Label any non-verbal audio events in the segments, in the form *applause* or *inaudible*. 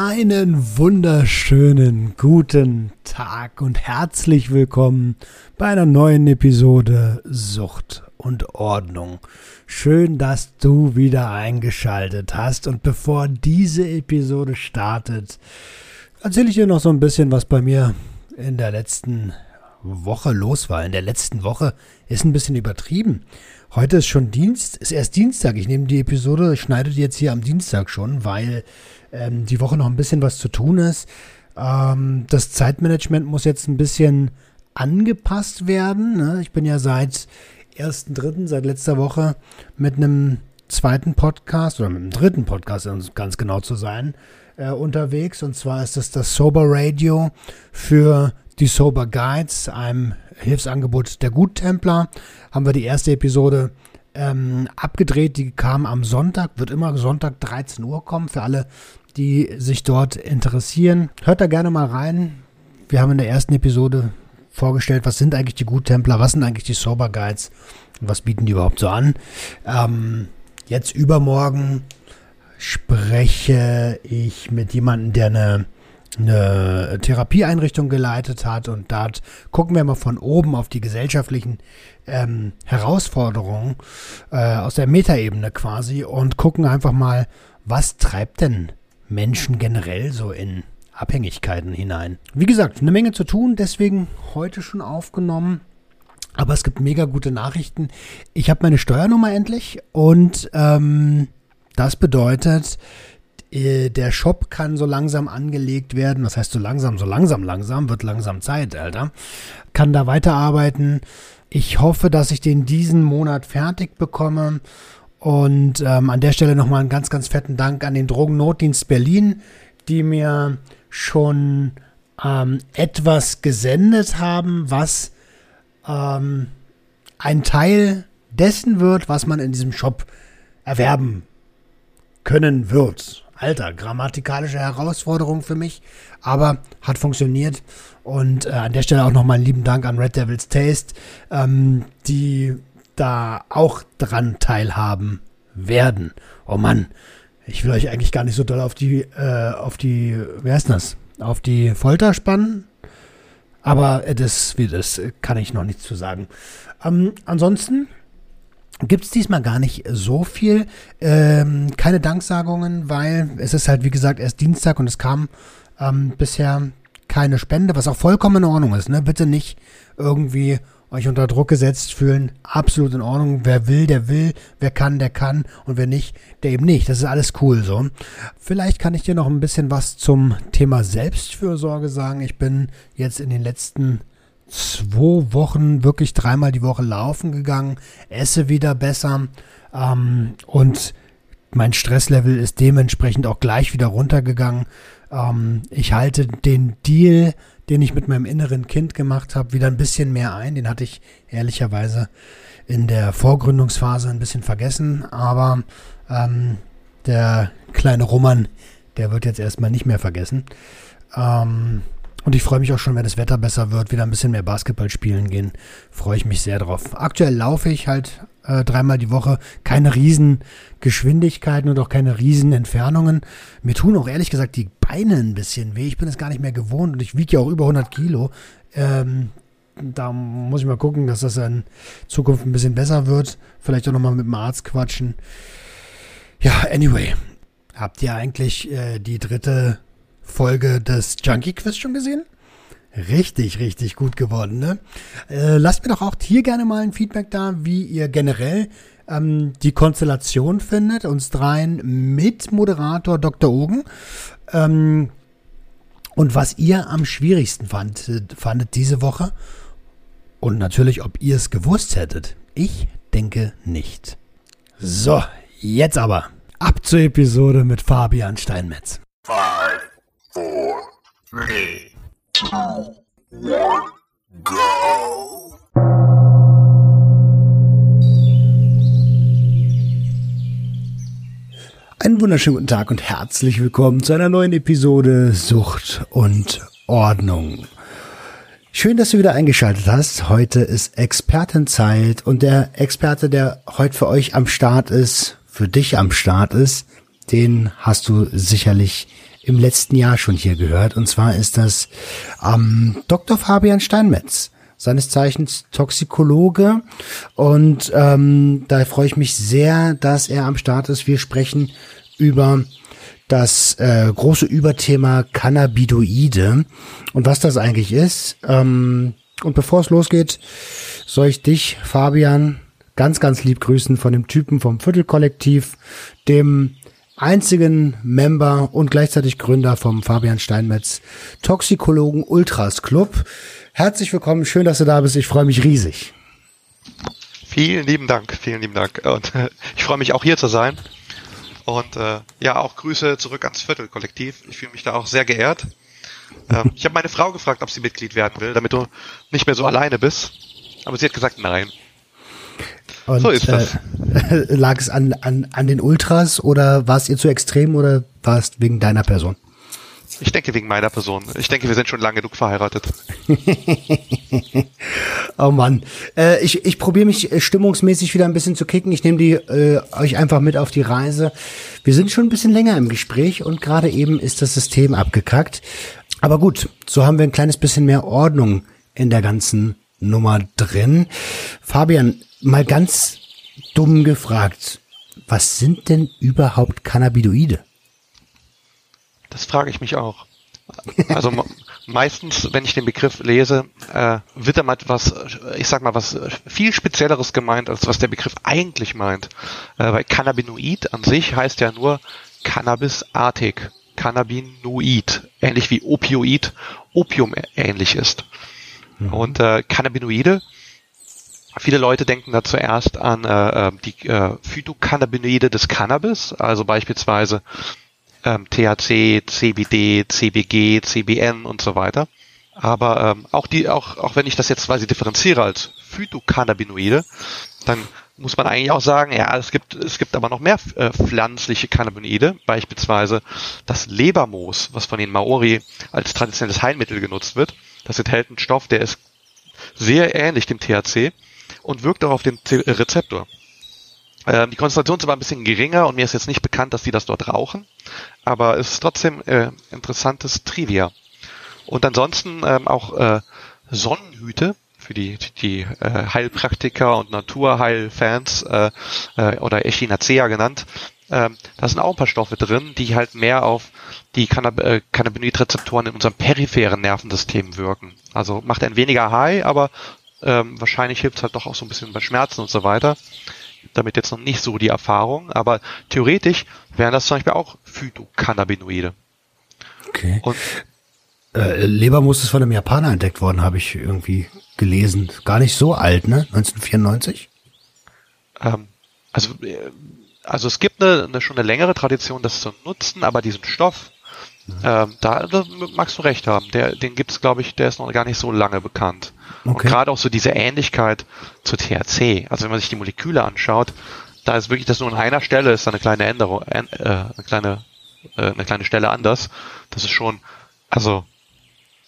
Einen wunderschönen guten Tag und herzlich willkommen bei einer neuen Episode Sucht und Ordnung. Schön, dass du wieder eingeschaltet hast und bevor diese Episode startet, erzähle ich dir noch so ein bisschen, was bei mir in der letzten Woche los war. In der letzten Woche ist ein bisschen übertrieben. Heute ist schon Dienst, ist erst Dienstag. Ich nehme die Episode, schneide die jetzt hier am Dienstag schon, weil ähm, die Woche noch ein bisschen was zu tun ist. Ähm, das Zeitmanagement muss jetzt ein bisschen angepasst werden. Ne? Ich bin ja seit 1.3., seit letzter Woche mit einem zweiten Podcast oder mit einem dritten Podcast, um ganz genau zu sein, äh, unterwegs. Und zwar ist es das Sober Radio für die Sober Guides, einem Hilfsangebot der Guttempler. Haben wir die erste Episode ähm, abgedreht. Die kam am Sonntag, wird immer Sonntag 13 Uhr kommen für alle, die sich dort interessieren. Hört da gerne mal rein. Wir haben in der ersten Episode vorgestellt, was sind eigentlich die Guttempler, was sind eigentlich die Sober Guides und was bieten die überhaupt so an. Ähm, jetzt übermorgen spreche ich mit jemandem, der eine, eine Therapieeinrichtung geleitet hat und dort gucken wir mal von oben auf die gesellschaftlichen ähm, Herausforderungen äh, aus der Metaebene quasi und gucken einfach mal, was treibt denn Menschen generell so in Abhängigkeiten hinein. Wie gesagt, eine Menge zu tun, deswegen heute schon aufgenommen. Aber es gibt mega gute Nachrichten. Ich habe meine Steuernummer endlich und ähm, das bedeutet, äh, der Shop kann so langsam angelegt werden. Was heißt so langsam, so langsam, langsam, wird langsam Zeit, Alter. Kann da weiterarbeiten. Ich hoffe, dass ich den diesen Monat fertig bekomme. Und ähm, an der Stelle nochmal einen ganz, ganz fetten Dank an den Drogennotdienst Berlin, die mir schon ähm, etwas gesendet haben, was ähm, ein Teil dessen wird, was man in diesem Shop erwerben können wird. Alter, grammatikalische Herausforderung für mich, aber hat funktioniert. Und äh, an der Stelle auch nochmal einen lieben Dank an Red Devil's Taste, ähm, die da auch dran teilhaben werden. Oh Mann, ich will euch eigentlich gar nicht so doll auf die, äh, auf die, wer ist das? Auf die Folter spannen. Aber das, wie das kann ich noch nichts zu sagen. Ähm, ansonsten gibt es diesmal gar nicht so viel. Ähm, keine Danksagungen, weil es ist halt, wie gesagt, erst Dienstag und es kam ähm, bisher keine Spende, was auch vollkommen in Ordnung ist. Ne? Bitte nicht irgendwie euch unter Druck gesetzt fühlen, absolut in Ordnung. Wer will, der will. Wer kann, der kann. Und wer nicht, der eben nicht. Das ist alles cool so. Vielleicht kann ich dir noch ein bisschen was zum Thema Selbstfürsorge sagen. Ich bin jetzt in den letzten zwei Wochen wirklich dreimal die Woche laufen gegangen, esse wieder besser ähm, und mein Stresslevel ist dementsprechend auch gleich wieder runtergegangen. Ähm, ich halte den Deal den ich mit meinem inneren Kind gemacht habe, wieder ein bisschen mehr ein. Den hatte ich ehrlicherweise in der Vorgründungsphase ein bisschen vergessen, aber ähm, der kleine Roman, der wird jetzt erstmal nicht mehr vergessen. Ähm, und ich freue mich auch schon, wenn das Wetter besser wird, wieder ein bisschen mehr Basketball spielen gehen. Freue ich mich sehr drauf. Aktuell laufe ich halt äh, dreimal die Woche. Keine riesen Geschwindigkeiten und auch keine riesen Entfernungen. Mir tun auch ehrlich gesagt die Beine ein bisschen weh. Ich bin es gar nicht mehr gewohnt und ich wiege ja auch über 100 Kilo. Ähm, da muss ich mal gucken, dass das in Zukunft ein bisschen besser wird. Vielleicht auch nochmal mit dem Arzt quatschen. Ja, anyway. Habt ihr eigentlich äh, die dritte Folge des Junkie Quiz schon gesehen? Richtig, richtig gut geworden, ne? Äh, lasst mir doch auch hier gerne mal ein Feedback da, wie ihr generell ähm, die Konstellation findet. Uns dreien mit Moderator Dr. Ogen. Ähm, und was ihr am schwierigsten fandet, fandet diese Woche. Und natürlich, ob ihr es gewusst hättet. Ich denke nicht. So, jetzt aber ab zur Episode mit Fabian Steinmetz. Five, four! Einen wunderschönen guten Tag und herzlich willkommen zu einer neuen Episode Sucht und Ordnung. Schön, dass du wieder eingeschaltet hast. Heute ist Expertenzeit und der Experte, der heute für euch am Start ist, für dich am Start ist, den hast du sicherlich im letzten Jahr schon hier gehört. Und zwar ist das ähm, Dr. Fabian Steinmetz seines Zeichens Toxikologe. Und ähm, da freue ich mich sehr, dass er am Start ist. Wir sprechen über das äh, große Überthema Cannabidoide und was das eigentlich ist. Ähm, und bevor es losgeht, soll ich dich, Fabian, ganz, ganz lieb grüßen von dem Typen vom Viertelkollektiv, dem einzigen Member und gleichzeitig Gründer vom Fabian Steinmetz Toxikologen Ultras Club. Herzlich willkommen, schön, dass du da bist. Ich freue mich riesig. Vielen lieben Dank, vielen lieben Dank. Und äh, ich freue mich auch hier zu sein. Und äh, ja, auch Grüße zurück ans Viertelkollektiv. Ich fühle mich da auch sehr geehrt. Ähm, ich habe meine Frau gefragt, ob sie Mitglied werden will, damit du nicht mehr so alleine bist. Aber sie hat gesagt, nein. Und, so ist das. Äh, *laughs* lag es an, an, an den Ultras oder war es ihr zu extrem oder war es wegen deiner Person? Ich denke wegen meiner Person. Ich denke, wir sind schon lange genug verheiratet. *laughs* oh Mann. Äh, ich ich probiere mich äh, stimmungsmäßig wieder ein bisschen zu kicken. Ich nehme die äh, euch einfach mit auf die Reise. Wir sind schon ein bisschen länger im Gespräch und gerade eben ist das System abgekackt. Aber gut, so haben wir ein kleines bisschen mehr Ordnung in der ganzen Nummer drin. Fabian, mal ganz dumm gefragt. Was sind denn überhaupt Cannabinoide? Das frage ich mich auch. Also *laughs* meistens, wenn ich den Begriff lese, äh, wird damit was, ich sag mal, was viel Spezielleres gemeint, als was der Begriff eigentlich meint. Äh, weil Cannabinoid an sich heißt ja nur Cannabisartig. Cannabinoid, ähnlich wie Opioid, Opium ähnlich ist. Mhm. Und äh, Cannabinoide, viele Leute denken da zuerst an äh, äh die äh, Phytocannabinoide des Cannabis, also beispielsweise ähm, THC, CBD, CBG, CBN und so weiter. Aber ähm, auch die, auch, auch wenn ich das jetzt quasi differenziere als Phytocannabinoide, dann muss man eigentlich auch sagen, ja, es gibt, es gibt aber noch mehr äh, pflanzliche Cannabinoide, beispielsweise das Lebermoos, was von den Maori als traditionelles Heilmittel genutzt wird. Das enthält einen Stoff, der ist sehr ähnlich dem THC und wirkt auch auf den Rezeptor. Ähm, die Konzentration ist aber ein bisschen geringer und mir ist jetzt nicht bekannt, dass die das dort rauchen, aber es ist trotzdem äh, interessantes Trivia. Und ansonsten ähm, auch äh, Sonnenhüte für die, die äh, Heilpraktiker und Naturheilfans äh, äh, oder Echinacea genannt. Ähm, da sind auch ein paar Stoffe drin, die halt mehr auf die Cannab äh, Cannabinoidrezeptoren in unserem peripheren Nervensystem wirken. Also macht ein weniger High, aber ähm, wahrscheinlich hilft es halt doch auch so ein bisschen bei Schmerzen und so weiter damit jetzt noch nicht so die Erfahrung, aber theoretisch wären das zum Beispiel auch Phytocannabinoide. Okay. Und äh, Lebermus ist von einem Japaner entdeckt worden, habe ich irgendwie gelesen. Gar nicht so alt, ne? 1994? Ähm, also, äh, also es gibt eine, eine, schon eine längere Tradition, das zu nutzen, aber diesen Stoff, ähm, da, da, magst du recht haben. Der, den gibt's, glaube ich, der ist noch gar nicht so lange bekannt. Okay. Und gerade auch so diese Ähnlichkeit zu THC. Also wenn man sich die Moleküle anschaut, da ist wirklich das nur an einer Stelle ist eine kleine Änderung, äh, eine kleine, äh, eine kleine Stelle anders. Das ist schon, also,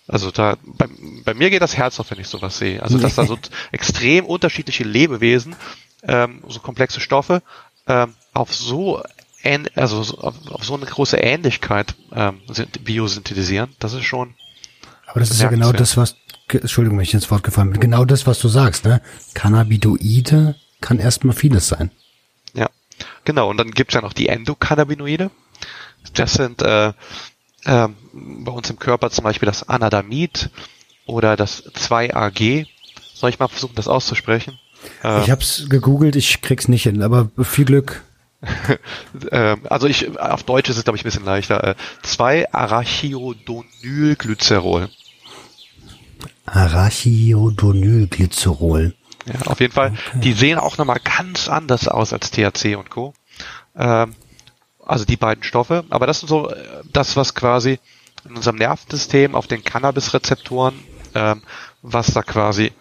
also da, bei, bei mir geht das Herz auf, wenn ich sowas sehe. Also dass da so *laughs* extrem unterschiedliche Lebewesen, ähm, so komplexe Stoffe, ähm, auf so also auf, auf so eine große Ähnlichkeit ähm, biosynthetisieren, das ist schon. Aber das ist ja genau das, was, Entschuldigung, wenn ich ins Wort gefallen bin, genau das, was du sagst, ne? Cannabinoide kann erstmal vieles sein. Ja, genau. Und dann gibt's ja noch die Endokannabinoide. Das sind äh, äh, bei uns im Körper zum Beispiel das Anadamid oder das 2AG. Soll ich mal versuchen, das auszusprechen? Äh, ich hab's gegoogelt, ich krieg's nicht hin, aber viel Glück. *laughs* Ähm, also ich, auf Deutsch ist es glaube ich ein bisschen leichter. 2 äh, Arachiodonylglycerol. Ja, auf jeden Fall. Okay. Die sehen auch nochmal ganz anders aus als THC und Co. Ähm, also die beiden Stoffe. Aber das sind so äh, das, was quasi in unserem Nervensystem auf den Cannabis-Rezeptoren, ähm, was da quasi,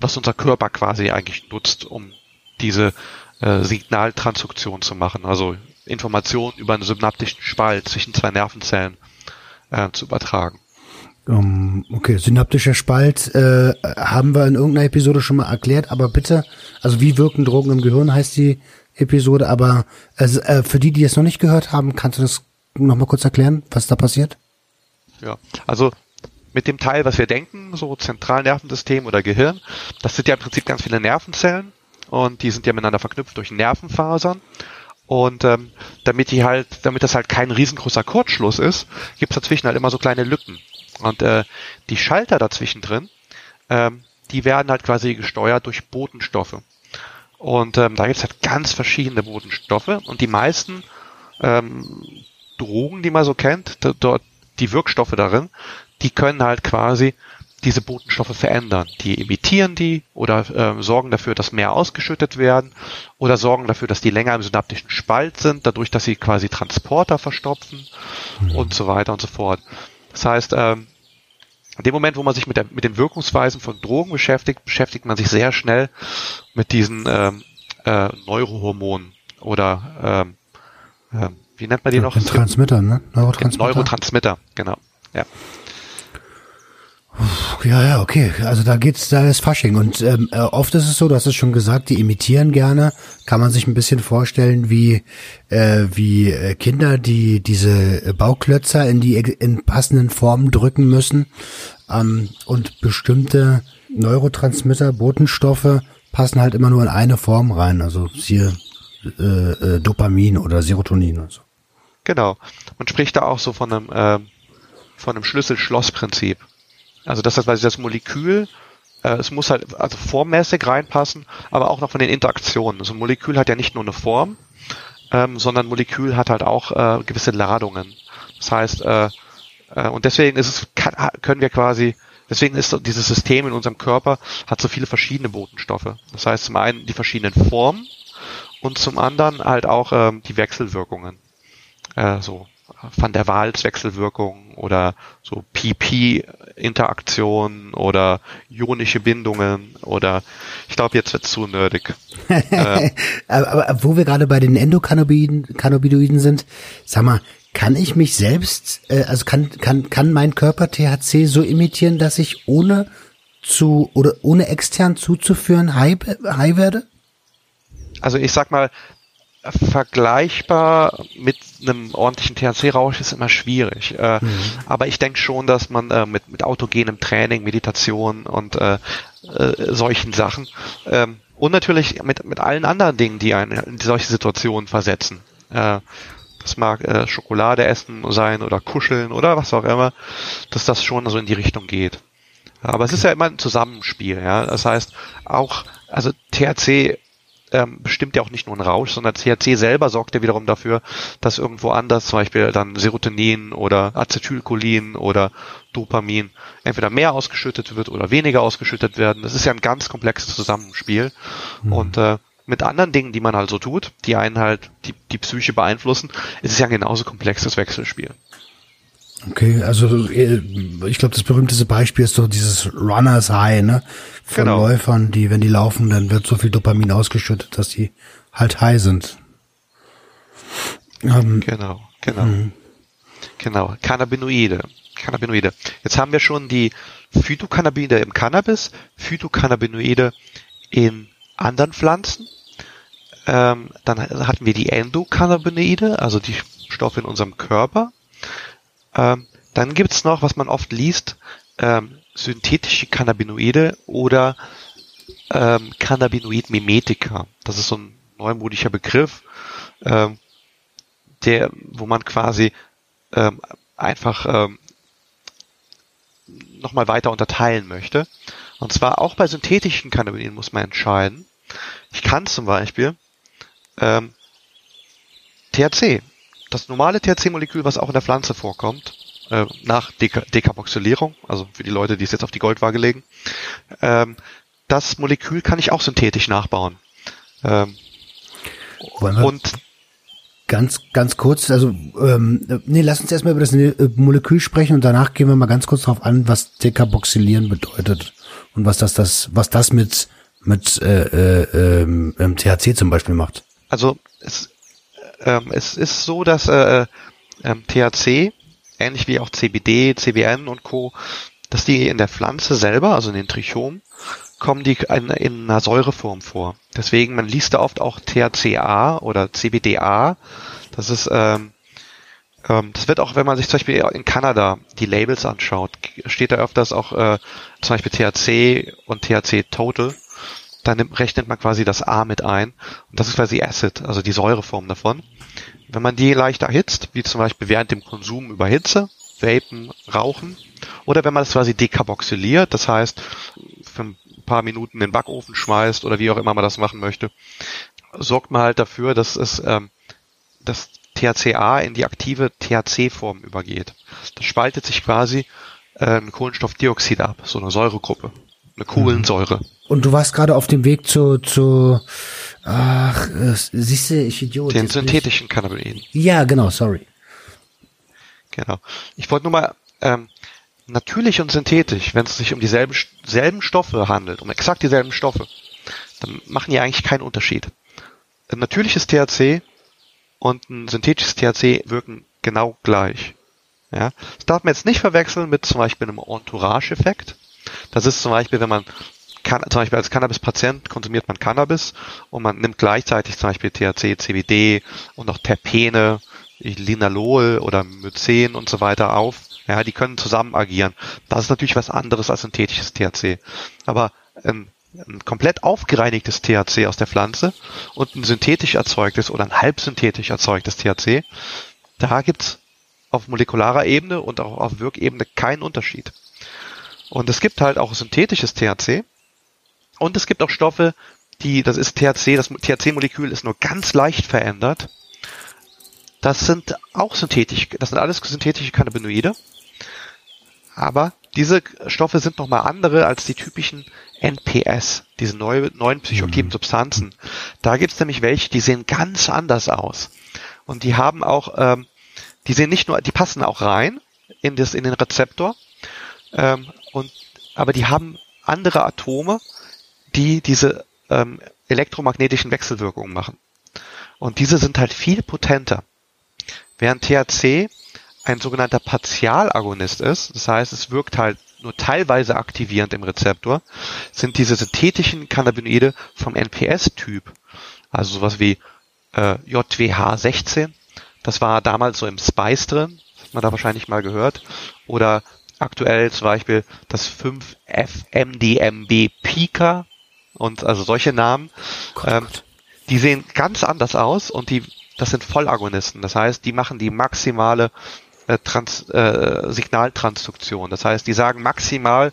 was unser Körper quasi eigentlich nutzt, um diese äh, Signaltransduktion zu machen. Also Informationen über einen synaptischen Spalt zwischen zwei Nervenzellen äh, zu übertragen. Um, okay, synaptischer Spalt äh, haben wir in irgendeiner Episode schon mal erklärt, aber bitte, also wie wirken Drogen im Gehirn heißt die Episode, aber also, äh, für die, die es noch nicht gehört haben, kannst du das nochmal kurz erklären, was da passiert? Ja, also mit dem Teil, was wir denken, so Zentralnervensystem oder Gehirn, das sind ja im Prinzip ganz viele Nervenzellen und die sind ja miteinander verknüpft durch Nervenfasern. Und ähm, damit die halt, damit das halt kein riesengroßer Kurzschluss ist, gibt's dazwischen halt immer so kleine Lücken. Und äh, die Schalter dazwischen drin, ähm, die werden halt quasi gesteuert durch Botenstoffe. Und ähm, da gibt's halt ganz verschiedene Botenstoffe und die meisten ähm, Drogen, die man so kennt, dort die Wirkstoffe darin, die können halt quasi diese Botenstoffe verändern. Die imitieren die oder äh, sorgen dafür, dass mehr ausgeschüttet werden oder sorgen dafür, dass die länger im synaptischen Spalt sind, dadurch, dass sie quasi Transporter verstopfen mhm. und so weiter und so fort. Das heißt, ähm, in dem Moment, wo man sich mit, der, mit den Wirkungsweisen von Drogen beschäftigt, beschäftigt man sich sehr schnell mit diesen ähm, äh, Neurohormonen oder ähm, äh, wie nennt man die noch? Transmitter, ne? Neurotransmitter. Neurotransmitter, genau. Ja. Ja, ja, okay. Also da geht's, da ist Fasching. Und ähm, äh, oft ist es so, du hast es schon gesagt, die imitieren gerne. Kann man sich ein bisschen vorstellen, wie, äh, wie äh, Kinder, die diese Bauklötzer in die in passenden Formen drücken müssen. Ähm, und bestimmte Neurotransmitter, Botenstoffe passen halt immer nur in eine Form rein. Also hier äh, äh, Dopamin oder Serotonin und so. Genau. Man spricht da auch so von einem, äh, von einem Schlüssel-Schloss-Prinzip. Also das heißt, weil das Molekül, äh, es muss halt also formmäßig reinpassen, aber auch noch von den Interaktionen. Also ein Molekül hat ja nicht nur eine Form, ähm, sondern Molekül hat halt auch äh, gewisse Ladungen. Das heißt, äh, äh, und deswegen ist es, kann, können wir quasi, deswegen ist dieses System in unserem Körper hat so viele verschiedene Botenstoffe. Das heißt zum einen die verschiedenen Formen und zum anderen halt auch ähm, die Wechselwirkungen. Äh, so Van der Waals Wechselwirkung oder so PP-Interaktionen oder ionische Bindungen oder ich glaube, jetzt wird's zu nerdig. *laughs* ähm, aber, aber wo wir gerade bei den Endokannabinoiden sind, sag mal, kann ich mich selbst, äh, also kann, kann, kann mein Körper THC so imitieren, dass ich ohne zu oder ohne extern zuzuführen high, high werde? Also ich sag mal, vergleichbar mit einem ordentlichen THC-Rausch ist immer schwierig. Äh, mhm. Aber ich denke schon, dass man äh, mit, mit autogenem Training, Meditation und äh, äh, solchen Sachen ähm, und natürlich mit, mit allen anderen Dingen, die einen in solche Situationen versetzen. Äh, das mag äh, Schokolade essen sein oder kuscheln oder was auch immer, dass das schon so in die Richtung geht. Aber es ist ja immer ein Zusammenspiel, ja. Das heißt, auch, also THC ähm, bestimmt ja auch nicht nur ein Rausch, sondern THC selber sorgt ja wiederum dafür, dass irgendwo anders zum Beispiel dann Serotonin oder Acetylcholin oder Dopamin entweder mehr ausgeschüttet wird oder weniger ausgeschüttet werden. Das ist ja ein ganz komplexes Zusammenspiel. Mhm. Und äh, mit anderen Dingen, die man halt so tut, die einen halt die, die Psyche beeinflussen, ist es ja ein genauso komplexes Wechselspiel. Okay, also äh, ich glaube, das berühmteste Beispiel ist so dieses Runners High, ne? Von genau. Läufern, die, wenn die laufen, dann wird so viel Dopamin ausgeschüttet, dass die halt high sind. Ähm, genau, genau. Mh. Genau, Cannabinoide. Cannabinoide. Jetzt haben wir schon die Phytocannabinoide im Cannabis, Phytocannabinoide in anderen Pflanzen. Ähm, dann hatten wir die Endokannabinoide, also die Stoffe in unserem Körper. Ähm, dann gibt's noch, was man oft liest, ähm, synthetische Cannabinoide oder ähm, Cannabinoid-Mimetika. Das ist so ein neumodischer Begriff, ähm, der, wo man quasi ähm, einfach ähm, nochmal weiter unterteilen möchte. Und zwar auch bei synthetischen Cannabinoiden muss man entscheiden. Ich kann zum Beispiel ähm, THC das normale THC-Molekül, was auch in der Pflanze vorkommt, äh, nach Deka Dekarboxylierung, also für die Leute, die es jetzt auf die Goldwaage legen, ähm, das Molekül kann ich auch synthetisch nachbauen. Ähm, und ganz, ganz kurz, also ähm, nee, lass uns erstmal über das Molekül sprechen und danach gehen wir mal ganz kurz darauf an, was Dekarboxylieren bedeutet und was das, das, was das mit mit äh, äh, ähm, THC zum Beispiel macht. Also es, ähm, es ist so, dass äh, ähm, THC, ähnlich wie auch CBD, CBN und Co., dass die in der Pflanze selber, also in den Trichomen, kommen die in, in einer Säureform vor. Deswegen, man liest da oft auch THCA oder CBDA. Das ist, ähm, ähm, das wird auch, wenn man sich zum Beispiel in Kanada die Labels anschaut, steht da öfters auch äh, zum Beispiel THC und THC Total. Dann nimmt, rechnet man quasi das A mit ein. Und das ist quasi Acid, also die Säureform davon. Wenn man die leicht erhitzt, wie zum Beispiel während dem Konsum über Hitze, Vapen, Rauchen, oder wenn man es quasi dekarboxyliert, das heißt, für ein paar Minuten in den Backofen schmeißt oder wie auch immer man das machen möchte, sorgt man halt dafür, dass es ähm, das THCA in die aktive THC-Form übergeht. Das spaltet sich quasi äh, ein Kohlenstoffdioxid ab, so eine Säuregruppe, eine Kohlensäure. Und du warst gerade auf dem Weg zu, zu ach, äh, siehst du, ich Idiot. Den synthetischen Cannabinoiden. Ja, genau, sorry. Genau. Ich wollte nur mal ähm, natürlich und synthetisch, wenn es sich um dieselben selben Stoffe handelt, um exakt dieselben Stoffe, dann machen die eigentlich keinen Unterschied. Ein natürliches THC und ein synthetisches THC wirken genau gleich. Ja, das darf man jetzt nicht verwechseln mit zum Beispiel einem Entourage-Effekt. Das ist zum Beispiel, wenn man kann, zum Beispiel als Cannabis-Patient konsumiert man Cannabis und man nimmt gleichzeitig zum Beispiel THC, CBD und auch Terpene, Linalol oder Mycen und so weiter auf. Ja, die können zusammen agieren. Das ist natürlich was anderes als synthetisches THC. Aber ein, ein komplett aufgereinigtes THC aus der Pflanze und ein synthetisch erzeugtes oder ein halbsynthetisch erzeugtes THC, da gibt's auf molekularer Ebene und auch auf Wirkebene keinen Unterschied. Und es gibt halt auch synthetisches THC und es gibt auch Stoffe, die, das ist THC, das THC-Molekül ist nur ganz leicht verändert. Das sind auch synthetisch, das sind alles synthetische Cannabinoide. Aber diese Stoffe sind nochmal andere als die typischen NPS, diese neue, neuen psychoaktiven mhm. Substanzen. Da gibt's nämlich welche, die sehen ganz anders aus. Und die haben auch, ähm, die sehen nicht nur, die passen auch rein in, das, in den Rezeptor, ähm, und, aber die haben andere Atome, die diese ähm, elektromagnetischen Wechselwirkungen machen. Und diese sind halt viel potenter. Während THC ein sogenannter Partialagonist ist, das heißt, es wirkt halt nur teilweise aktivierend im Rezeptor, sind diese synthetischen Cannabinoide vom NPS-Typ, also sowas wie äh, JWH16, das war damals so im Spice drin, hat man da wahrscheinlich mal gehört, oder aktuell zum Beispiel das 5-FMDMB Pika und also solche Namen, ähm, die sehen ganz anders aus und die das sind Vollagonisten. Das heißt, die machen die maximale äh, Trans, äh, Signaltransduktion. Das heißt, die sagen maximal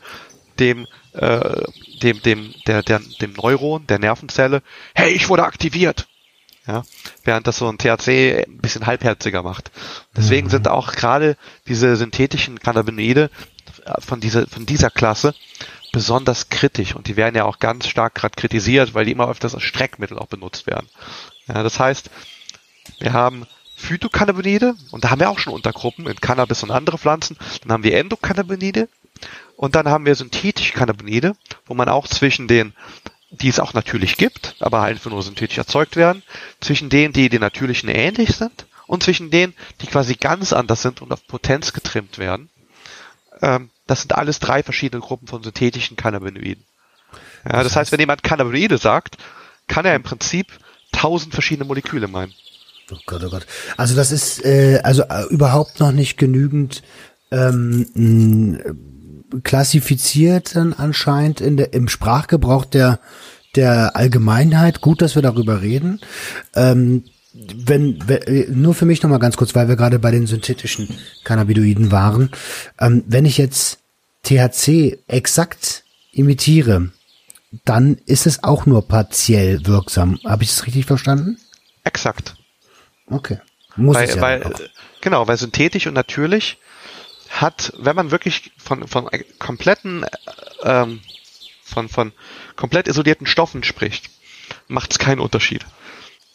dem äh, dem dem der, der dem Neuron der Nervenzelle, hey, ich wurde aktiviert. Ja, während das so ein THC ein bisschen halbherziger macht. Deswegen mhm. sind auch gerade diese synthetischen Cannabinoide von dieser von dieser Klasse besonders kritisch und die werden ja auch ganz stark gerade kritisiert, weil die immer öfters als Streckmittel auch benutzt werden. Ja, das heißt, wir haben Phytocannabinoide und da haben wir auch schon Untergruppen in Cannabis und andere Pflanzen. Dann haben wir Endokannabinoide und dann haben wir synthetische Cannabinoide, wo man auch zwischen den, die es auch natürlich gibt, aber einfach nur synthetisch erzeugt werden, zwischen denen, die den natürlichen ähnlich sind und zwischen denen, die quasi ganz anders sind und auf Potenz getrimmt werden. Ähm, das sind alles drei verschiedene Gruppen von synthetischen Cannabinoiden. Ja, das heißt, wenn jemand Cannabinoide sagt, kann er im Prinzip tausend verschiedene Moleküle meinen. Oh Gott, oh Gott. Also das ist äh, also äh, überhaupt noch nicht genügend ähm, klassifiziert dann anscheinend in der, im Sprachgebrauch der der Allgemeinheit. Gut, dass wir darüber reden. Ähm, wenn, wenn äh, nur für mich noch mal ganz kurz, weil wir gerade bei den synthetischen Cannabinoiden waren. Ähm, wenn ich jetzt THC exakt imitiere, dann ist es auch nur partiell wirksam. Habe ich das richtig verstanden? Exakt. Okay. Muss weil, ja weil, genau, weil synthetisch und natürlich hat, wenn man wirklich von, von kompletten, ähm, von, von komplett isolierten Stoffen spricht, macht es keinen Unterschied.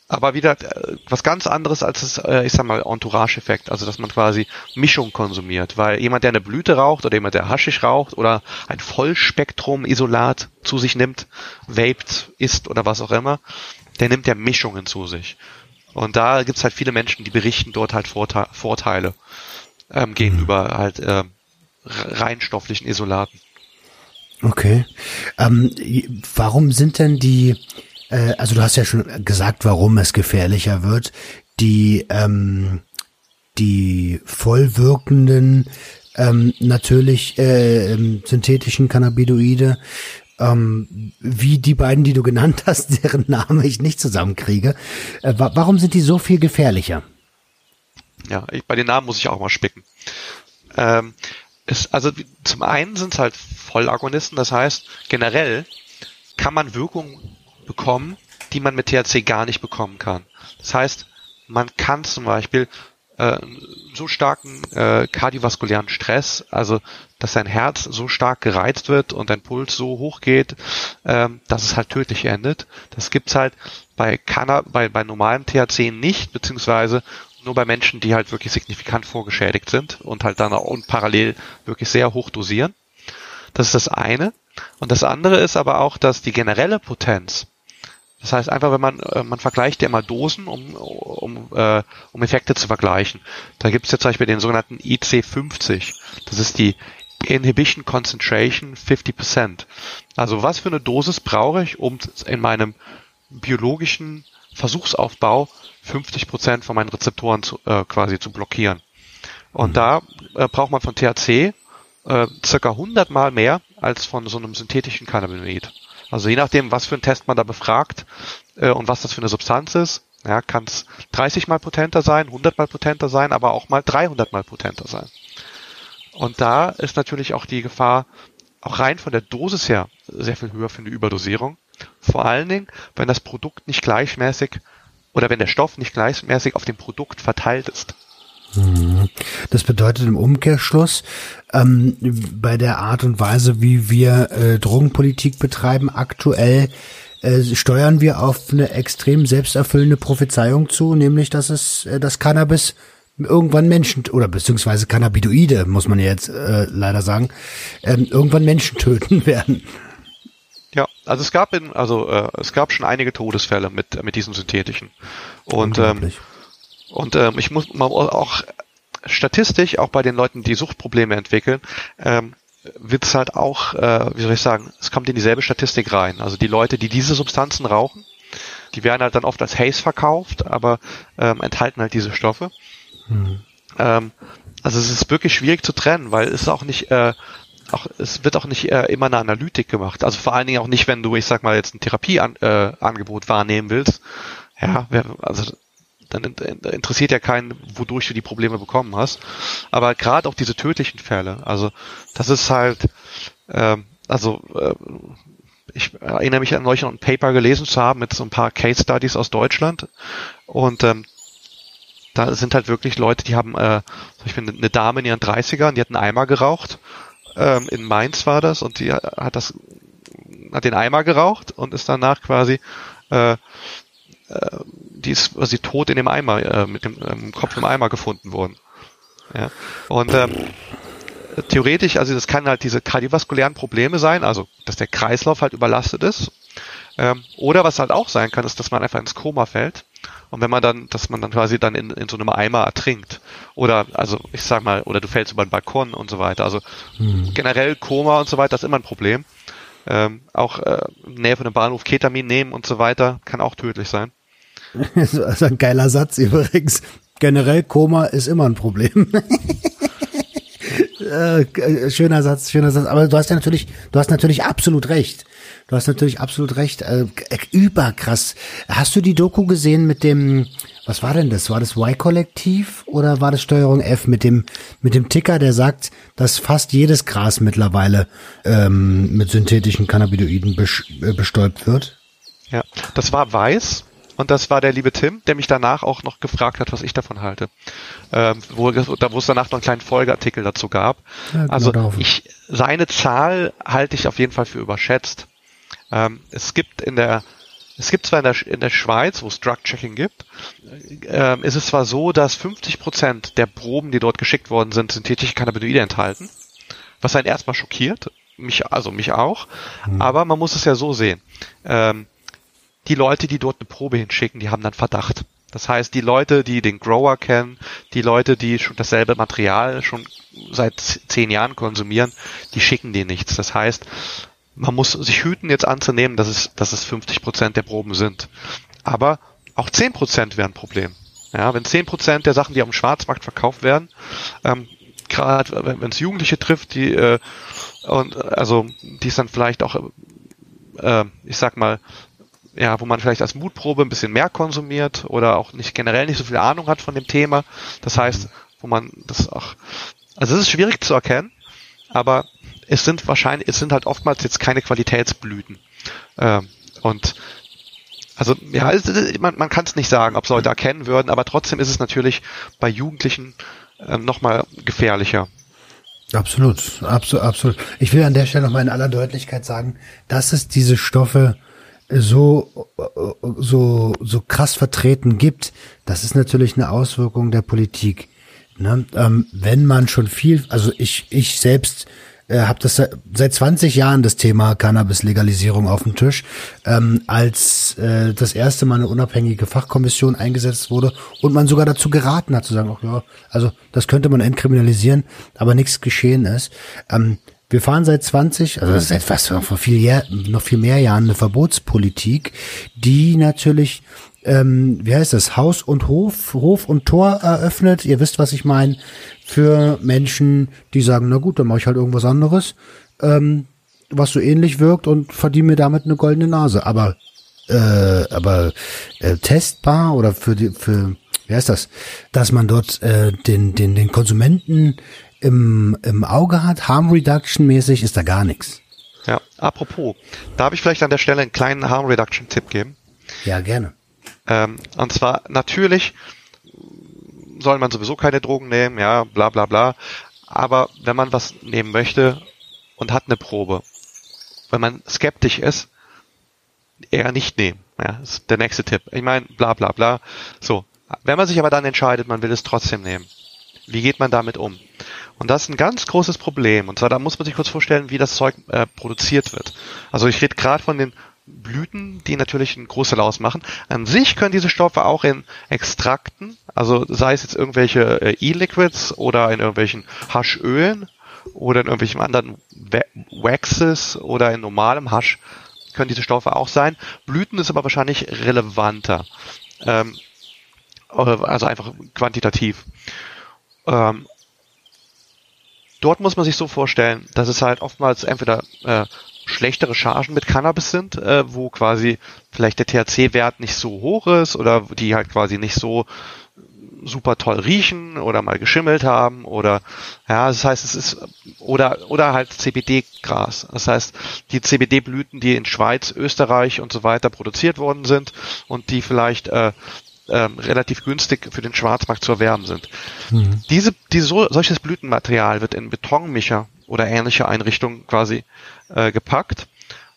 Aber wieder äh, was ganz anderes als das, äh, ich sag mal, Entourage-Effekt, also dass man quasi Mischung konsumiert, weil jemand, der eine Blüte raucht oder jemand, der Haschisch raucht oder ein Vollspektrum-Isolat zu sich nimmt, vaped, isst oder was auch immer, der nimmt ja Mischungen zu sich. Und da gibt's halt viele Menschen, die berichten dort halt Vorte Vorteile ähm, gegenüber mhm. halt äh, reinstofflichen Isolaten. Okay. Ähm, warum sind denn die, äh, also du hast ja schon gesagt, warum es gefährlicher wird, die, ähm, die vollwirkenden ähm, natürlich äh, ähm, synthetischen Cannabinoide, ähm, wie die beiden, die du genannt hast, *laughs* deren Namen ich nicht zusammenkriege. Äh, wa warum sind die so viel gefährlicher? Ja, ich, bei den Namen muss ich auch mal spicken. Ähm, es, also zum einen sind es halt Vollagonisten, das heißt, generell kann man Wirkung bekommen, die man mit THC gar nicht bekommen kann. Das heißt, man kann zum Beispiel äh, so starken äh, kardiovaskulären Stress, also dass dein Herz so stark gereizt wird und dein Puls so hoch geht, ähm, dass es halt tödlich endet. Das gibt's halt bei, Canna bei, bei normalem THC nicht, beziehungsweise nur bei Menschen, die halt wirklich signifikant vorgeschädigt sind und halt dann auch parallel wirklich sehr hoch dosieren. Das ist das eine. Und das andere ist aber auch, dass die generelle Potenz, das heißt einfach, wenn man, äh, man vergleicht ja immer Dosen, um, um, äh, um Effekte zu vergleichen. Da gibt es jetzt zum Beispiel den sogenannten IC50. Das ist die Inhibition Concentration 50%. Also was für eine Dosis brauche ich, um in meinem biologischen Versuchsaufbau 50 Prozent von meinen Rezeptoren zu, äh, quasi zu blockieren. Und mhm. da äh, braucht man von THC äh, circa 100 mal mehr als von so einem synthetischen Cannabinoid. Also je nachdem, was für einen Test man da befragt äh, und was das für eine Substanz ist, ja, kann es 30 mal potenter sein, 100 mal potenter sein, aber auch mal 300 mal potenter sein. Und da ist natürlich auch die Gefahr, auch rein von der Dosis her, sehr viel höher für eine Überdosierung. Vor allen Dingen, wenn das Produkt nicht gleichmäßig oder wenn der Stoff nicht gleichmäßig auf dem Produkt verteilt ist. Mhm. Das bedeutet im Umkehrschluss, ähm, bei der Art und Weise, wie wir äh, Drogenpolitik betreiben, aktuell äh, steuern wir auf eine extrem selbsterfüllende Prophezeiung zu, nämlich dass es äh, das Cannabis irgendwann Menschen oder beziehungsweise Cannabinoide, muss man jetzt äh, leider sagen, ähm, irgendwann Menschen *laughs* töten werden. Ja, also es gab in, also äh, es gab schon einige Todesfälle mit mit diesem synthetischen und ähm, und ähm, ich muss mal auch statistisch auch bei den Leuten, die Suchtprobleme entwickeln, ähm, wird es halt auch, äh, wie soll ich sagen, es kommt in dieselbe Statistik rein. Also die Leute, die diese Substanzen rauchen, die werden halt dann oft als Haze verkauft, aber ähm, enthalten halt diese Stoffe. Mhm. Ähm, also es ist wirklich schwierig zu trennen, weil es auch nicht äh, auch, es wird auch nicht äh, immer eine Analytik gemacht. Also vor allen Dingen auch nicht, wenn du, ich sag mal, jetzt ein Therapieangebot äh, wahrnehmen willst. Ja, wer, also dann interessiert ja keinen, wodurch du die Probleme bekommen hast. Aber gerade auch diese tödlichen Fälle, also das ist halt, äh, also äh, ich erinnere mich an neulich noch ein Paper gelesen zu haben mit so ein paar Case Studies aus Deutschland und ähm, da sind halt wirklich Leute, die haben, äh, ich bin eine Dame in ihren 30ern, die hat einen Eimer geraucht ähm, in Mainz war das und die hat das hat den Eimer geraucht und ist danach quasi äh, äh, die ist quasi tot in dem Eimer äh, mit dem ähm, Kopf im Eimer gefunden worden. Ja. Und ähm, theoretisch, also das kann halt diese kardiovaskulären Probleme sein, also dass der Kreislauf halt überlastet ist. Ähm, oder was halt auch sein kann, ist, dass man einfach ins Koma fällt und wenn man dann, dass man dann quasi dann in, in so einem Eimer ertrinkt. Oder, also ich sag mal, oder du fällst über den Balkon und so weiter. Also hm. generell Koma und so weiter ist immer ein Problem. Ähm, auch äh, Nähe von einem Bahnhof Ketamin nehmen und so weiter kann auch tödlich sein. *laughs* das ist ein geiler Satz übrigens. Generell Koma ist immer ein Problem. *laughs* äh, schöner Satz, schöner Satz. Aber du hast ja natürlich, du hast natürlich absolut recht. Du hast natürlich absolut recht. Äh, überkrass. Hast du die Doku gesehen mit dem, was war denn das? War das Y-Kollektiv oder war das Steuerung F mit dem, mit dem Ticker, der sagt, dass fast jedes Gras mittlerweile ähm, mit synthetischen Cannabinoiden äh, bestäubt wird? Ja, das war weiß. Und das war der liebe Tim, der mich danach auch noch gefragt hat, was ich davon halte. Ähm, wo, da, wo es danach noch einen kleinen Folgeartikel dazu gab. Ja, genau also ich, seine Zahl halte ich auf jeden Fall für überschätzt. Ähm, es gibt in der es gibt zwar in der, in der Schweiz, wo es Drug-Checking gibt, ähm, ist es zwar so, dass 50 Prozent der Proben, die dort geschickt worden sind, synthetische Cannabinoide enthalten, was einen erstmal schockiert, mich, also mich auch, mhm. aber man muss es ja so sehen. Ähm, die Leute, die dort eine Probe hinschicken, die haben dann Verdacht. Das heißt, die Leute, die den Grower kennen, die Leute, die schon dasselbe Material schon seit zehn Jahren konsumieren, die schicken dir nichts. Das heißt, man muss sich hüten, jetzt anzunehmen, dass es, dass es 50 Prozent der Proben sind. Aber auch 10 Prozent wären ein Problem. Ja, wenn 10 Prozent der Sachen, die am Schwarzmarkt verkauft werden, ähm, gerade wenn es Jugendliche trifft, die äh, und also die es dann vielleicht auch, äh, ich sag mal, ja, wo man vielleicht als Mutprobe ein bisschen mehr konsumiert oder auch nicht generell nicht so viel Ahnung hat von dem Thema. Das heißt, wo man das auch, also es ist schwierig zu erkennen, aber es sind wahrscheinlich, es sind halt oftmals jetzt keine Qualitätsblüten. Ähm, und also ja, es, man, man kann es nicht sagen, ob es Leute erkennen würden, aber trotzdem ist es natürlich bei Jugendlichen ähm, nochmal gefährlicher. Absolut, absolut, absolut. Ich will an der Stelle nochmal in aller Deutlichkeit sagen, dass es diese Stoffe so, so, so krass vertreten gibt, das ist natürlich eine Auswirkung der Politik. Ne? Ähm, wenn man schon viel, also ich, ich selbst äh, habe das seit 20 Jahren das Thema Cannabis-Legalisierung auf dem Tisch, ähm, als äh, das erste Mal eine unabhängige Fachkommission eingesetzt wurde und man sogar dazu geraten hat zu sagen, ach ja, also das könnte man entkriminalisieren, aber nichts geschehen ist. Ähm, wir fahren seit 20, also seit fast noch viel, Jahr, noch viel mehr Jahren eine Verbotspolitik, die natürlich, ähm, wie heißt das, Haus und Hof, Hof und Tor eröffnet. Ihr wisst, was ich meine. Für Menschen, die sagen, na gut, dann mache ich halt irgendwas anderes, ähm, was so ähnlich wirkt und verdiene mir damit eine goldene Nase. Aber, äh, aber äh, testbar oder für die, für wie heißt das, dass man dort äh, den, den, den Konsumenten im, im Auge hat, Harm Reduction mäßig, ist da gar nichts. Ja, apropos, darf ich vielleicht an der Stelle einen kleinen Harm Reduction Tipp geben? Ja, gerne. Ähm, und zwar natürlich soll man sowieso keine Drogen nehmen, ja, bla bla bla. Aber wenn man was nehmen möchte und hat eine Probe, wenn man skeptisch ist, eher nicht nehmen. Ja, ist der nächste Tipp. Ich meine, bla bla bla. So. Wenn man sich aber dann entscheidet, man will es trotzdem nehmen, wie geht man damit um? Und das ist ein ganz großes Problem. Und zwar, da muss man sich kurz vorstellen, wie das Zeug äh, produziert wird. Also ich rede gerade von den Blüten, die natürlich einen Großteil ausmachen. An sich können diese Stoffe auch in Extrakten, also sei es jetzt irgendwelche äh, E-Liquids oder in irgendwelchen Haschölen oder in irgendwelchen anderen Waxes oder in normalem Hasch können diese Stoffe auch sein. Blüten ist aber wahrscheinlich relevanter. Ähm, also einfach quantitativ. Ähm, dort muss man sich so vorstellen, dass es halt oftmals entweder äh, schlechtere Chargen mit Cannabis sind, äh, wo quasi vielleicht der THC-Wert nicht so hoch ist oder die halt quasi nicht so super toll riechen oder mal geschimmelt haben oder ja, das heißt, es ist oder oder halt CBD-Gras. Das heißt, die CBD-Blüten, die in Schweiz, Österreich und so weiter produziert worden sind und die vielleicht äh, ähm, relativ günstig für den Schwarzmarkt zu erwerben sind. Mhm. Diese, so, solches Blütenmaterial wird in Betonmischer oder ähnliche Einrichtungen quasi äh, gepackt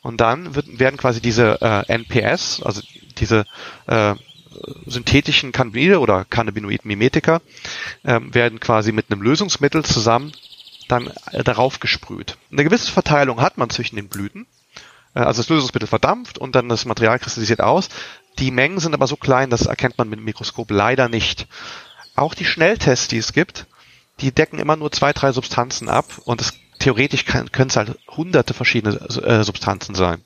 und dann wird, werden quasi diese äh, NPS, also diese äh, synthetischen Cannabinoide oder Cannabinoid-Mimetika, äh, werden quasi mit einem Lösungsmittel zusammen dann äh, darauf gesprüht. Eine gewisse Verteilung hat man zwischen den Blüten, äh, also das Lösungsmittel verdampft und dann das Material kristallisiert aus. Die Mengen sind aber so klein, das erkennt man mit dem Mikroskop leider nicht. Auch die Schnelltests, die es gibt, die decken immer nur zwei, drei Substanzen ab und es, theoretisch können es halt hunderte verschiedene äh, Substanzen sein.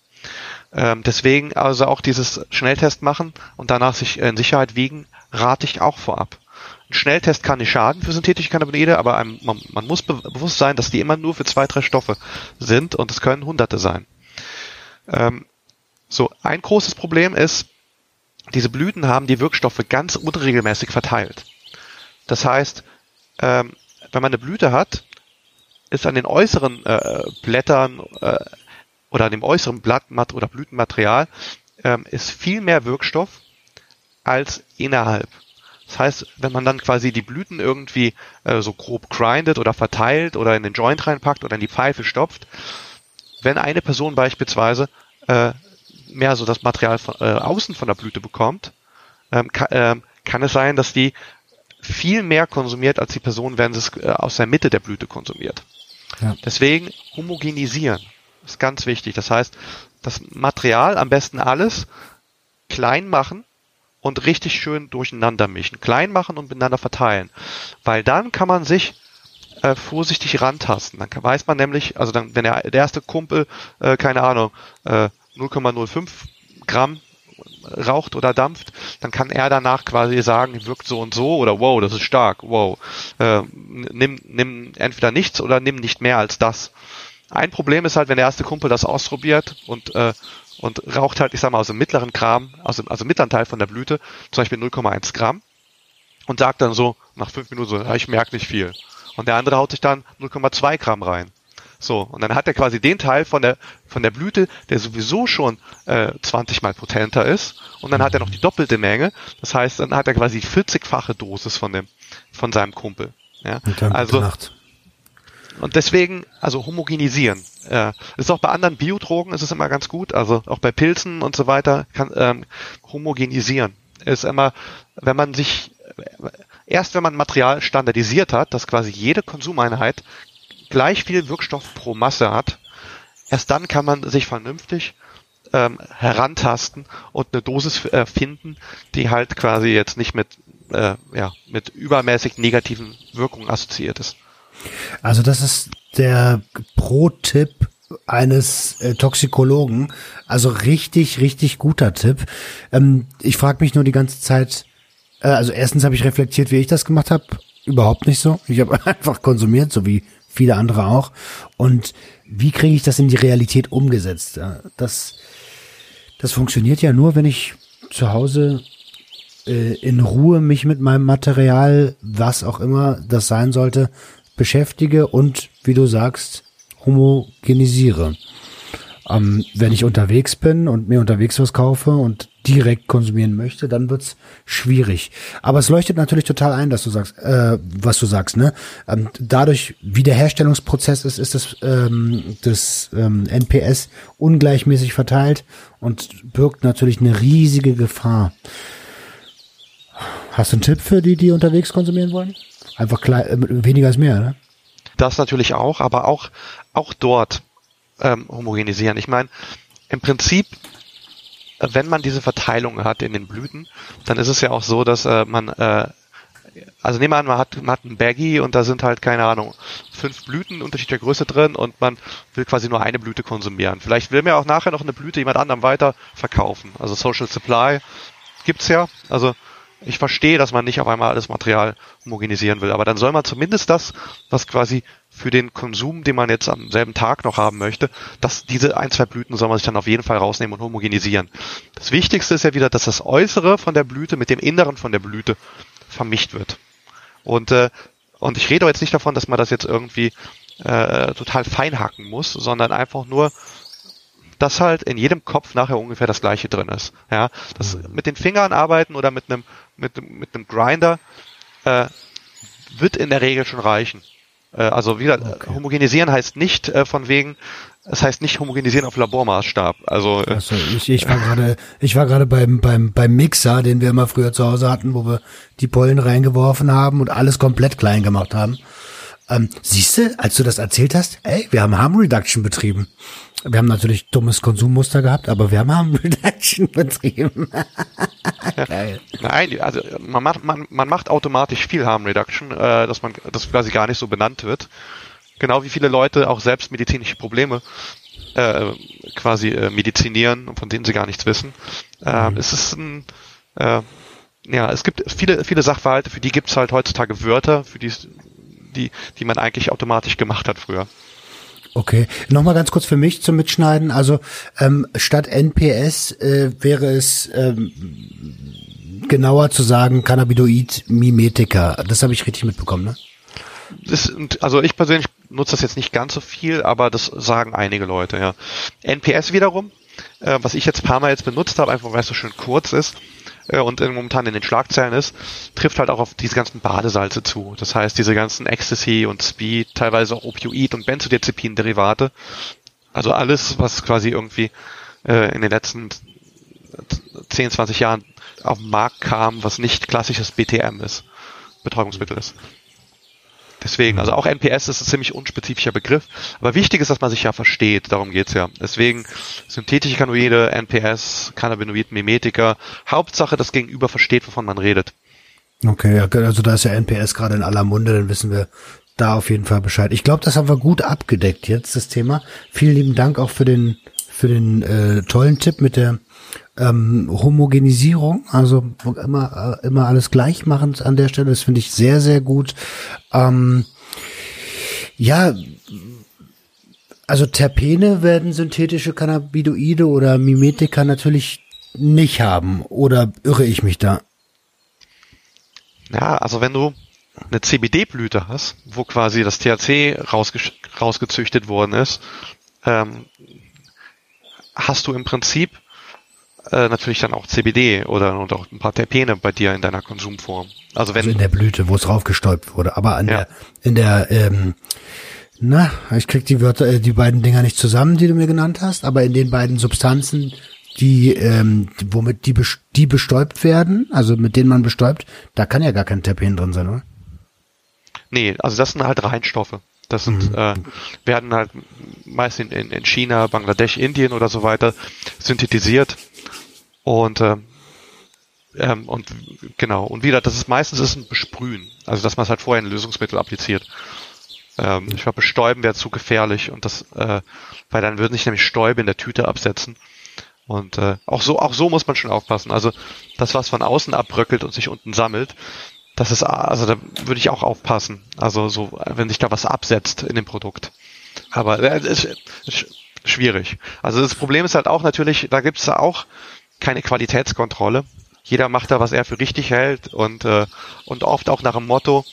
Ähm, deswegen also auch dieses Schnelltest machen und danach sich in Sicherheit wiegen, rate ich auch vorab. Ein Schnelltest kann nicht schaden für synthetische Cannabinoide, aber einem, man, man, muss be bewusst sein, dass die immer nur für zwei, drei Stoffe sind und es können hunderte sein. Ähm, so, ein großes Problem ist, diese Blüten haben die Wirkstoffe ganz unregelmäßig verteilt. Das heißt, ähm, wenn man eine Blüte hat, ist an den äußeren äh, Blättern äh, oder an dem äußeren Blattmat oder Blütenmaterial ähm, ist viel mehr Wirkstoff als innerhalb. Das heißt, wenn man dann quasi die Blüten irgendwie äh, so grob grindet oder verteilt oder in den Joint reinpackt oder in die Pfeife stopft, wenn eine Person beispielsweise äh, mehr so das Material von, äh, außen von der Blüte bekommt, ähm, kann, äh, kann es sein, dass die viel mehr konsumiert als die Person, wenn sie es äh, aus der Mitte der Blüte konsumiert. Ja. Deswegen homogenisieren ist ganz wichtig. Das heißt, das Material am besten alles klein machen und richtig schön durcheinander mischen. Klein machen und miteinander verteilen. Weil dann kann man sich äh, vorsichtig rantasten. Dann weiß man nämlich, also dann, wenn der, der erste Kumpel, äh, keine Ahnung, äh, 0,05 Gramm raucht oder dampft, dann kann er danach quasi sagen, wirkt so und so oder wow, das ist stark, wow. Äh, nimm, nimm entweder nichts oder nimm nicht mehr als das. Ein Problem ist halt, wenn der erste Kumpel das ausprobiert und äh, und raucht halt, ich sag mal, aus dem mittleren Kram, also, also mittleren Teil von der Blüte, zum Beispiel 0,1 Gramm und sagt dann so nach fünf Minuten so, ja, ich merke nicht viel. Und der andere haut sich dann 0,2 Gramm rein. So, und dann hat er quasi den Teil von der, von der Blüte, der sowieso schon äh, 20 mal potenter ist. Und dann hat er noch die doppelte Menge. Das heißt, dann hat er quasi 40-fache Dosis von dem, von seinem Kumpel. Ja? Also, Nacht. Und deswegen, also homogenisieren. Äh, ist auch bei anderen Biodrogen ist es immer ganz gut, also auch bei Pilzen und so weiter, kann ähm, homogenisieren. Ist immer, wenn man sich, erst wenn man Material standardisiert hat, dass quasi jede Konsumeinheit gleich viel Wirkstoff pro Masse hat, erst dann kann man sich vernünftig ähm, herantasten und eine Dosis äh, finden, die halt quasi jetzt nicht mit, äh, ja, mit übermäßig negativen Wirkungen assoziiert ist. Also das ist der Pro-Tipp eines äh, Toxikologen. Also richtig, richtig guter Tipp. Ähm, ich frage mich nur die ganze Zeit, äh, also erstens habe ich reflektiert, wie ich das gemacht habe. Überhaupt nicht so. Ich habe *laughs* einfach konsumiert, so wie viele andere auch. Und wie kriege ich das in die Realität umgesetzt? Das, das funktioniert ja nur, wenn ich zu Hause äh, in Ruhe mich mit meinem Material, was auch immer das sein sollte, beschäftige und, wie du sagst, homogenisiere. Ähm, wenn ich unterwegs bin und mir unterwegs was kaufe und direkt konsumieren möchte, dann wird's schwierig. Aber es leuchtet natürlich total ein, dass du sagst, äh, was du sagst, ne? Ähm, dadurch, wie der Herstellungsprozess ist, ist das, ähm, das ähm, NPS ungleichmäßig verteilt und birgt natürlich eine riesige Gefahr. Hast du einen Tipp für die, die unterwegs konsumieren wollen? Einfach klein, äh, weniger ist mehr, ne? Das natürlich auch, aber auch, auch dort ähm, homogenisieren. Ich meine, im Prinzip, wenn man diese Verteilung hat in den Blüten, dann ist es ja auch so, dass äh, man, äh, also nehmen wir an, man hat, man hat ein Baggy und da sind halt, keine Ahnung, fünf Blüten unterschiedlicher Größe drin und man will quasi nur eine Blüte konsumieren. Vielleicht will man auch nachher noch eine Blüte jemand anderem weiter verkaufen. Also Social Supply gibt's ja. Also ich verstehe, dass man nicht auf einmal alles Material homogenisieren will, aber dann soll man zumindest das, was quasi für den Konsum, den man jetzt am selben Tag noch haben möchte, dass diese ein, zwei Blüten soll man sich dann auf jeden Fall rausnehmen und homogenisieren. Das Wichtigste ist ja wieder, dass das Äußere von der Blüte mit dem Inneren von der Blüte vermischt wird. Und, äh, und ich rede jetzt nicht davon, dass man das jetzt irgendwie äh, total fein hacken muss, sondern einfach nur dass halt in jedem Kopf nachher ungefähr das gleiche drin ist. Ja, das mhm. mit den Fingern arbeiten oder mit einem mit, mit einem Grinder äh, wird in der Regel schon reichen. Äh, also wieder okay. homogenisieren heißt nicht äh, von wegen, es heißt nicht homogenisieren auf Labormaßstab. Also, äh, ich, ich war gerade ich war gerade beim beim beim Mixer, den wir immer früher zu Hause hatten, wo wir die Pollen reingeworfen haben und alles komplett klein gemacht haben. Ähm, siehst du, als du das erzählt hast, ey, wir haben Harm Reduction betrieben. Wir haben natürlich dummes Konsummuster gehabt, aber wir haben Harm Reduction betrieben. Geil. Nein, also man macht, man, man macht automatisch viel Harm Reduction, äh, dass man das quasi gar nicht so benannt wird. Genau wie viele Leute auch selbst medizinische Probleme äh, quasi äh, medizinieren, von denen sie gar nichts wissen. Äh, mhm. Es ist ein äh, ja, es gibt viele, viele Sachverhalte, für die gibt's halt heutzutage Wörter, für die die, die man eigentlich automatisch gemacht hat früher. Okay, nochmal ganz kurz für mich zum Mitschneiden. Also ähm, statt NPS äh, wäre es ähm, genauer zu sagen Cannabinoid Mimetica. Das habe ich richtig mitbekommen, ne? Das, also ich persönlich nutze das jetzt nicht ganz so viel, aber das sagen einige Leute, ja. NPS wiederum, äh, was ich jetzt paar Mal jetzt benutzt habe, einfach weil es so schön kurz ist, äh, und momentan in den Schlagzeilen ist, trifft halt auch auf diese ganzen Badesalze zu. Das heißt, diese ganzen Ecstasy und Speed, teilweise auch Opioid und Benzodiazepin-Derivate. Also alles, was quasi irgendwie äh, in den letzten 10, 20 Jahren auf den Markt kam, was nicht klassisches BTM ist, Betäubungsmittel ist. Deswegen, also auch NPS ist ein ziemlich unspezifischer Begriff, aber wichtig ist, dass man sich ja versteht, darum geht's ja. Deswegen synthetische Cannabinoide, NPS, Cannabinoid, Mimetika, Hauptsache das Gegenüber versteht, wovon man redet. Okay, also da ist ja NPS gerade in aller Munde, dann wissen wir da auf jeden Fall Bescheid. Ich glaube, das haben wir gut abgedeckt jetzt, das Thema. Vielen lieben Dank auch für den, für den äh, tollen Tipp mit der ähm, Homogenisierung, also immer, äh, immer alles gleich machen an der Stelle. Das finde ich sehr, sehr gut. Ähm, ja, also Terpene werden synthetische Cannabinoide oder Mimetika natürlich nicht haben. Oder irre ich mich da? Ja, also wenn du eine CBD-Blüte hast, wo quasi das THC rausge rausgezüchtet worden ist, ähm, hast du im Prinzip äh, natürlich dann auch CBD oder und auch ein paar Terpene bei dir in deiner Konsumform. Also wenn also in der Blüte, wo es raufgestäubt wurde, aber an ja. der in der ähm, na, ich krieg die Wörter, äh, die beiden Dinger nicht zusammen, die du mir genannt hast, aber in den beiden Substanzen, die ähm, womit die die bestäubt werden, also mit denen man bestäubt, da kann ja gar kein Terpen drin sein, oder? Nee, also das sind halt Reinstoffe. Das sind, mhm. äh, werden halt meist in, in China, Bangladesch, Indien oder so weiter synthetisiert und äh, ähm, und genau, und wieder, das ist meistens ist ein Besprühen, also dass man es halt vorher in Lösungsmittel appliziert. Ähm, ich glaube, bestäuben wäre zu gefährlich und das, äh, weil dann würden sich nämlich Stäube in der Tüte absetzen. Und äh, auch so, auch so muss man schon aufpassen. Also das, was von außen abbröckelt und sich unten sammelt, das ist, also da würde ich auch aufpassen. Also so, wenn sich da was absetzt in dem Produkt. Aber äh, ist, ist schwierig. Also das Problem ist halt auch natürlich, da gibt es auch keine Qualitätskontrolle. Jeder macht da, was er für richtig hält und, äh, und oft auch nach dem Motto,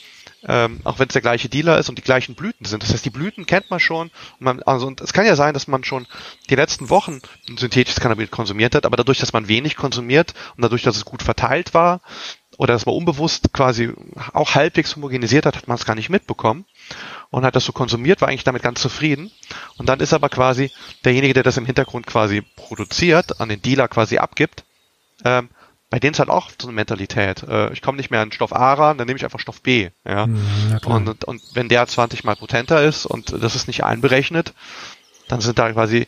ähm, auch wenn es der gleiche Dealer ist und die gleichen Blüten sind. Das heißt, die Blüten kennt man schon. Und man, also, und es kann ja sein, dass man schon die letzten Wochen ein synthetisches Cannabis konsumiert hat, aber dadurch, dass man wenig konsumiert und dadurch, dass es gut verteilt war oder dass man unbewusst quasi auch halbwegs homogenisiert hat, hat man es gar nicht mitbekommen und hat das so konsumiert, war eigentlich damit ganz zufrieden. Und dann ist aber quasi derjenige, der das im Hintergrund quasi produziert, an den Dealer quasi abgibt, ähm, bei denen ist halt auch so eine Mentalität. Äh, ich komme nicht mehr an Stoff A ran, dann nehme ich einfach Stoff B. Ja? Mhm, und, und, und wenn der 20 mal potenter ist und das ist nicht einberechnet, dann sind da quasi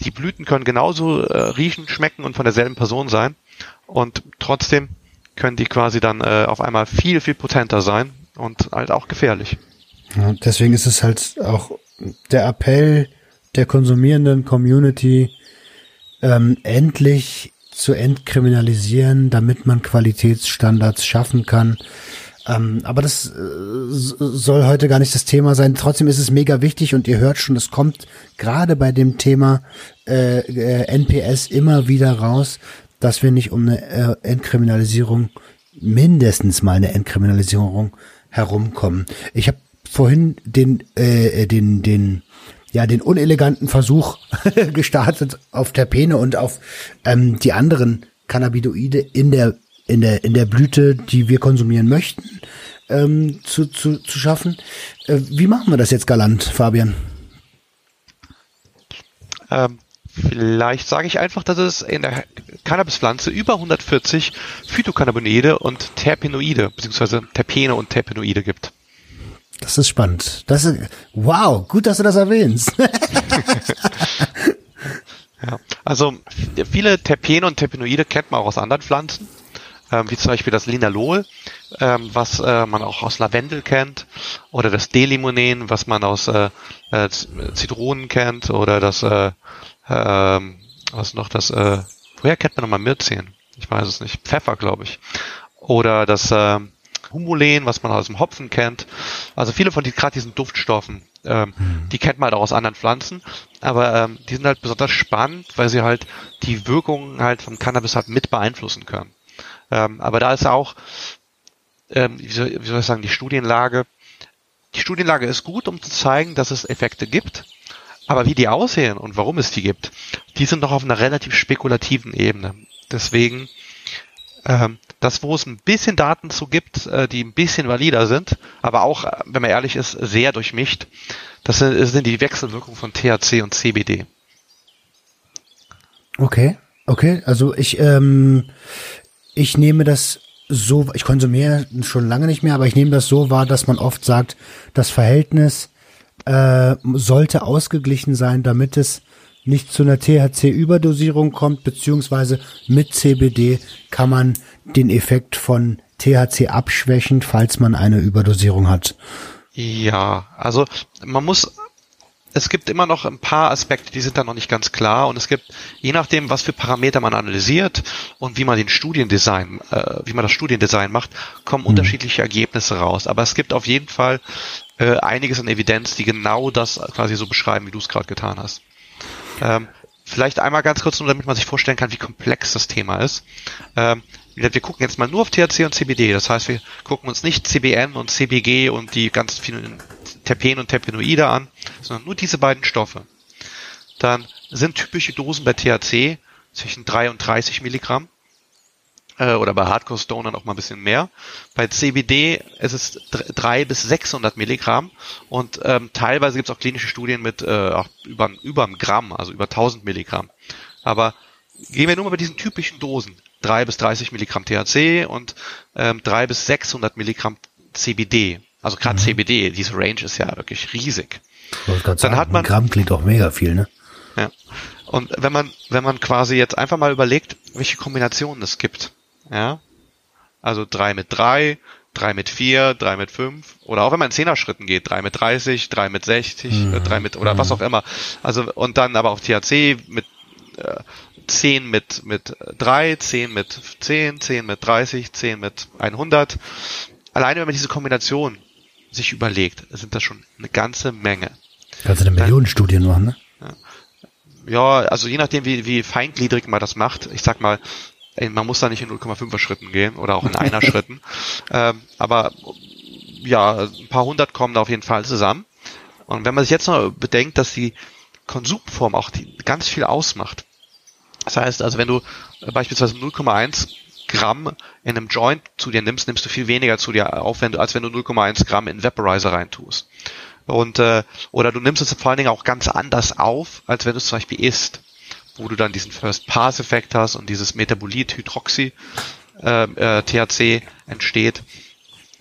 die Blüten können genauso äh, riechen, schmecken und von derselben Person sein. Und trotzdem können die quasi dann äh, auf einmal viel, viel potenter sein und halt auch gefährlich. Ja, deswegen ist es halt auch der Appell der konsumierenden Community, ähm, endlich zu entkriminalisieren, damit man Qualitätsstandards schaffen kann. Ähm, aber das äh, soll heute gar nicht das Thema sein. Trotzdem ist es mega wichtig und ihr hört schon, es kommt gerade bei dem Thema äh, äh, NPS immer wieder raus, dass wir nicht um eine äh, Entkriminalisierung, mindestens mal eine Entkriminalisierung herumkommen. Ich habe vorhin den, äh, den, den, ja, den uneleganten Versuch *laughs* gestartet auf Terpene und auf ähm, die anderen Cannabinoide in der, in der, in der Blüte, die wir konsumieren möchten, ähm, zu, zu, zu schaffen. Äh, wie machen wir das jetzt galant, Fabian? Ähm, vielleicht sage ich einfach, dass es in der Cannabispflanze über 140 Phytocannabinoide und Terpenoide, beziehungsweise Terpene und Terpenoide gibt. Das ist spannend. Das ist, wow, gut, dass du das erwähnst. *laughs* ja, also viele Terpene und Terpenoide kennt man auch aus anderen Pflanzen, ähm, wie zum Beispiel das Linalol, ähm, was äh, man auch aus Lavendel kennt, oder das Delimonen, was man aus äh, äh, Zitronen kennt, oder das, äh, äh, was noch das, äh, woher kennt man nochmal Myrzen? Ich weiß es nicht. Pfeffer, glaube ich. Oder das äh, Humulen, was man aus dem Hopfen kennt. Also viele von die, gerade diesen Duftstoffen, ähm, mhm. die kennt man halt auch aus anderen Pflanzen, aber ähm, die sind halt besonders spannend, weil sie halt die Wirkung halt vom Cannabis halt mit beeinflussen können. Ähm, aber da ist auch, ähm, wie, soll, wie soll ich sagen, die Studienlage, die Studienlage ist gut, um zu zeigen, dass es Effekte gibt, aber wie die aussehen und warum es die gibt, die sind noch auf einer relativ spekulativen Ebene. Deswegen ähm, das, wo es ein bisschen Daten zu gibt, äh, die ein bisschen valider sind, aber auch, äh, wenn man ehrlich ist, sehr durchmischt, das sind, sind die Wechselwirkungen von THC und CBD. Okay, okay, also ich, ähm, ich nehme das so, ich konsumiere schon lange nicht mehr, aber ich nehme das so wahr, dass man oft sagt, das Verhältnis äh, sollte ausgeglichen sein, damit es nicht zu einer THC-Überdosierung kommt, beziehungsweise mit CBD kann man den Effekt von THC abschwächen, falls man eine Überdosierung hat. Ja, also man muss es gibt immer noch ein paar Aspekte, die sind da noch nicht ganz klar und es gibt, je nachdem, was für Parameter man analysiert und wie man den Studiendesign, äh, wie man das Studiendesign macht, kommen mhm. unterschiedliche Ergebnisse raus. Aber es gibt auf jeden Fall äh, einiges an Evidenz, die genau das quasi so beschreiben, wie du es gerade getan hast. Ähm, vielleicht einmal ganz kurz, nur damit man sich vorstellen kann, wie komplex das Thema ist. Ähm, wir gucken jetzt mal nur auf THC und CBD. Das heißt, wir gucken uns nicht CBN und CBG und die ganz vielen Terpen und Terpenoide an, sondern nur diese beiden Stoffe. Dann sind typische Dosen bei THC zwischen 3 und 30 Milligramm äh, oder bei Hardcore Stonern auch mal ein bisschen mehr. Bei CBD ist es 3 bis 600 Milligramm und ähm, teilweise gibt es auch klinische Studien mit äh, auch über, über einem Gramm, also über 1000 Milligramm. Aber gehen wir nur mal bei diesen typischen Dosen. 3 bis 30 Milligramm THC und ähm, 3 bis 600 Milligramm CBD. Also gerade mhm. CBD, diese Range ist ja wirklich riesig. Dann sagen, hat man Gramm klingt auch mega viel, ne? Ja. Und wenn man wenn man quasi jetzt einfach mal überlegt, welche Kombinationen es gibt, ja, also drei mit drei, drei mit vier, drei mit fünf oder auch wenn man in Zehner-Schritten geht, drei mit 30, drei mit 60, mhm. Äh, drei mit oder mhm. was auch immer. Also und dann aber auch THC mit äh, 10 mit mit 3, 10 mit 10, 10 mit 30, 10 mit 100. Alleine wenn man diese Kombination sich überlegt, sind das schon eine ganze Menge. Kannst du eine Millionenstudie machen, ne? Ja. also je nachdem, wie, wie feingliedrig man das macht. Ich sag mal, ey, man muss da nicht in 0,5er Schritten gehen oder auch in *laughs* einer Schritten. Ähm, aber ja, ein paar hundert kommen da auf jeden Fall zusammen. Und wenn man sich jetzt noch bedenkt, dass die Konsumform auch die ganz viel ausmacht. Das heißt, also wenn du beispielsweise 0,1 Gramm in einem Joint zu dir nimmst, nimmst du viel weniger zu dir auf, wenn du, als wenn du 0,1 Gramm in Vaporizer reintust. Und äh, oder du nimmst es vor allen Dingen auch ganz anders auf, als wenn du es zum Beispiel isst, wo du dann diesen First Pass Effekt hast und dieses Metabolit Hydroxy äh, äh, THC entsteht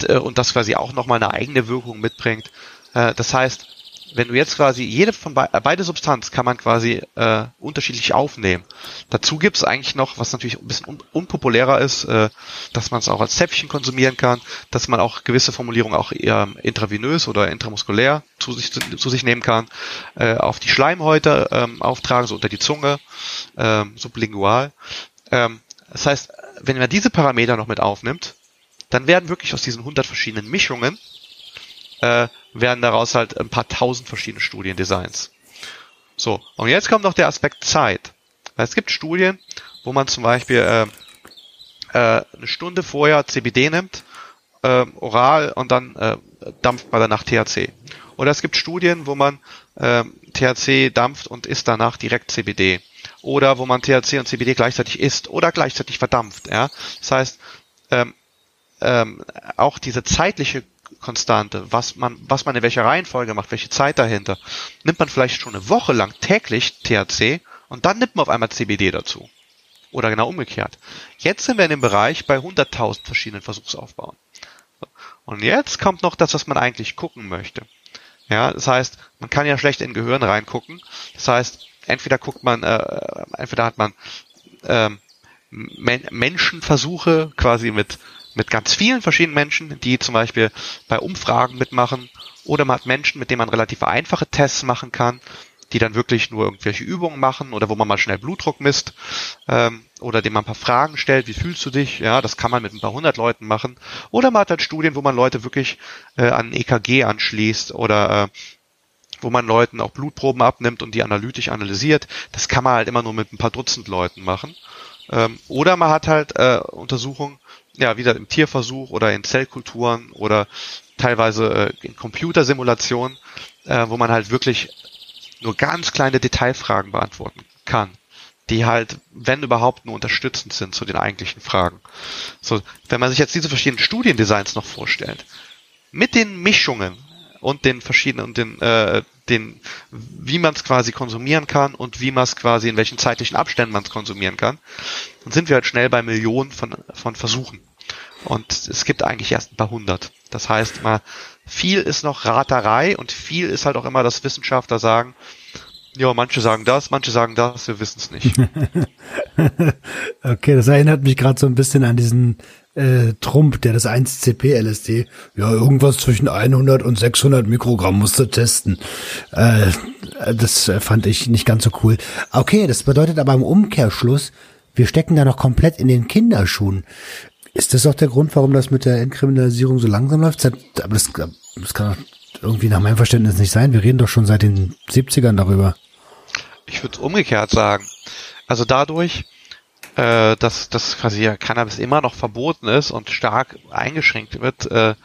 äh, und das quasi auch nochmal eine eigene Wirkung mitbringt. Äh, das heißt, wenn du jetzt quasi jede von be beide Substanz kann man quasi äh, unterschiedlich aufnehmen. Dazu gibt's eigentlich noch, was natürlich ein bisschen un unpopulärer ist, äh, dass man es auch als Zäpfchen konsumieren kann, dass man auch gewisse Formulierungen auch eher intravenös oder intramuskulär zu sich, zu, zu sich nehmen kann, äh, auf die Schleimhäute ähm, auftragen, so unter die Zunge, ähm, sublingual. Ähm, das heißt, wenn man diese Parameter noch mit aufnimmt, dann werden wirklich aus diesen 100 verschiedenen Mischungen äh, werden daraus halt ein paar tausend verschiedene Studiendesigns. So, und jetzt kommt noch der Aspekt Zeit. Es gibt Studien, wo man zum Beispiel äh, äh, eine Stunde vorher CBD nimmt, äh, oral und dann äh, dampft man danach THC. Oder es gibt Studien, wo man äh, THC dampft und isst danach direkt CBD. Oder wo man THC und CBD gleichzeitig isst oder gleichzeitig verdampft. Ja? Das heißt, ähm, ähm, auch diese zeitliche Konstante, was man, was man in welcher Reihenfolge macht, welche Zeit dahinter, nimmt man vielleicht schon eine Woche lang täglich THC und dann nimmt man auf einmal CBD dazu. Oder genau umgekehrt. Jetzt sind wir in dem Bereich bei 100.000 verschiedenen Versuchsaufbauen. Und jetzt kommt noch das, was man eigentlich gucken möchte. Ja, das heißt, man kann ja schlecht in Gehirn reingucken. Das heißt, entweder guckt man, äh, entweder hat man ähm, Men Menschenversuche quasi mit mit ganz vielen verschiedenen Menschen, die zum Beispiel bei Umfragen mitmachen, oder man hat Menschen, mit denen man relativ einfache Tests machen kann, die dann wirklich nur irgendwelche Übungen machen oder wo man mal schnell Blutdruck misst ähm, oder dem man ein paar Fragen stellt, wie fühlst du dich? Ja, das kann man mit ein paar hundert Leuten machen. Oder man hat halt Studien, wo man Leute wirklich äh, an EKG anschließt oder äh, wo man Leuten auch Blutproben abnimmt und die analytisch analysiert. Das kann man halt immer nur mit ein paar Dutzend Leuten machen. Ähm, oder man hat halt äh, Untersuchungen, ja, wieder im Tierversuch oder in Zellkulturen oder teilweise äh, in Computersimulationen, äh, wo man halt wirklich nur ganz kleine Detailfragen beantworten kann, die halt, wenn überhaupt, nur unterstützend sind zu den eigentlichen Fragen. So, wenn man sich jetzt diese verschiedenen Studiendesigns noch vorstellt, mit den Mischungen und den verschiedenen und den, äh, den wie man es quasi konsumieren kann und wie man es quasi in welchen zeitlichen Abständen man es konsumieren kann, dann sind wir halt schnell bei Millionen von, von Versuchen. Und es gibt eigentlich erst ein paar hundert. Das heißt mal, viel ist noch Raterei und viel ist halt auch immer, dass Wissenschaftler sagen, ja, manche sagen das, manche sagen das, wir wissen es nicht. *laughs* okay, das erinnert mich gerade so ein bisschen an diesen äh, Trump, der das 1CP-LSD, ja, irgendwas zwischen 100 und 600 Mikrogramm musste testen. Äh, das fand ich nicht ganz so cool. Okay, das bedeutet aber im Umkehrschluss, wir stecken da noch komplett in den Kinderschuhen. Ist das auch der Grund, warum das mit der Entkriminalisierung so langsam läuft? Aber das, das kann irgendwie nach meinem Verständnis nicht sein. Wir reden doch schon seit den 70ern darüber. Ich würde umgekehrt sagen. Also dadurch, äh, dass, dass quasi ja Cannabis immer noch verboten ist und stark eingeschränkt wird, äh,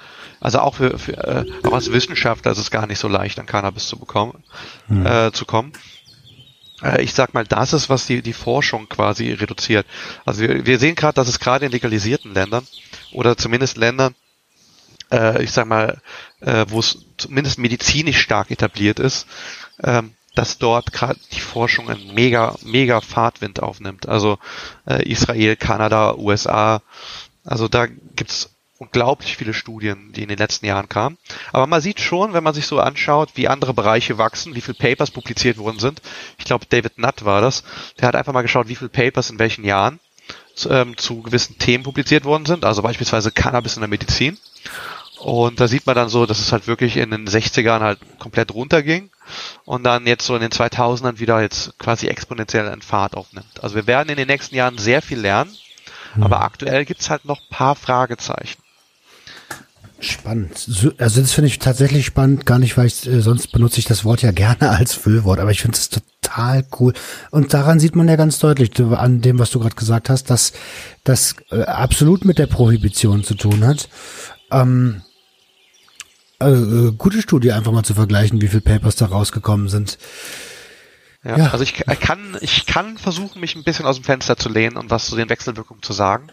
also auch für, für äh, auch als Wissenschaftler ist es gar nicht so leicht, an Cannabis zu bekommen, hm. äh, zu kommen. Äh, ich sag mal, das ist, was die, die Forschung quasi reduziert. Also wir, wir sehen gerade, dass es gerade in legalisierten Ländern oder zumindest Ländern, äh, ich sag mal, äh, wo es zumindest medizinisch stark etabliert ist, ähm, dass dort gerade die Forschung einen mega, mega Fahrtwind aufnimmt. Also äh, Israel, Kanada, USA. Also da gibt's unglaublich viele Studien, die in den letzten Jahren kamen. Aber man sieht schon, wenn man sich so anschaut, wie andere Bereiche wachsen, wie viele Papers publiziert worden sind. Ich glaube, David Nutt war das. Der hat einfach mal geschaut, wie viele Papers in welchen Jahren zu, ähm, zu gewissen Themen publiziert worden sind. Also beispielsweise Cannabis in der Medizin. Und da sieht man dann so, dass es halt wirklich in den 60ern halt komplett runterging und dann jetzt so in den 2000ern wieder jetzt quasi exponentiell in Fahrt aufnimmt. Also wir werden in den nächsten Jahren sehr viel lernen, mhm. aber aktuell gibt's halt noch paar Fragezeichen. Spannend. Also das finde ich tatsächlich spannend, gar nicht, weil ich äh, sonst benutze ich das Wort ja *laughs* gerne als Füllwort, aber ich finde es total cool. Und daran sieht man ja ganz deutlich, an dem, was du gerade gesagt hast, dass das äh, absolut mit der Prohibition zu tun hat. Ähm, äh, gute Studie einfach mal zu vergleichen, wie viele Papers da rausgekommen sind. Ja, ja, also ich kann, ich kann versuchen, mich ein bisschen aus dem Fenster zu lehnen und was zu den Wechselwirkungen zu sagen,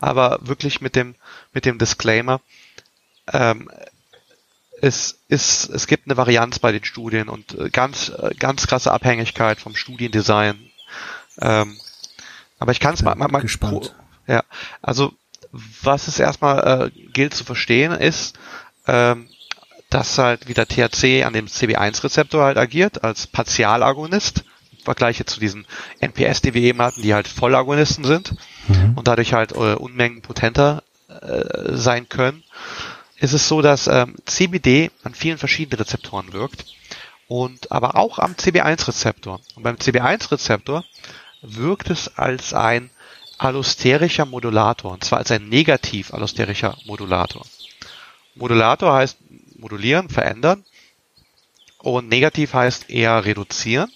aber wirklich mit dem, mit dem Disclaimer, ähm, es, ist, es gibt eine Varianz bei den Studien und äh, ganz, äh, ganz krasse Abhängigkeit vom Studiendesign. Ähm, aber ich kann es mal, mal, mal gespannt. Ja, also was es erstmal äh, gilt zu verstehen ist, ähm, dass halt wieder THC an dem CB1-Rezeptor halt agiert, als Partialagonist, im Vergleich zu diesen NPS, die wir eben hatten, die halt Vollagonisten sind mhm. und dadurch halt äh, Unmengen potenter äh, sein können, ist es so, dass ähm, CBD an vielen verschiedenen Rezeptoren wirkt und aber auch am CB1-Rezeptor. Und beim CB1-Rezeptor wirkt es als ein allosterischer Modulator, und zwar als ein negativ allosterischer Modulator. Modulator heißt modulieren, verändern. Und negativ heißt eher reduzieren.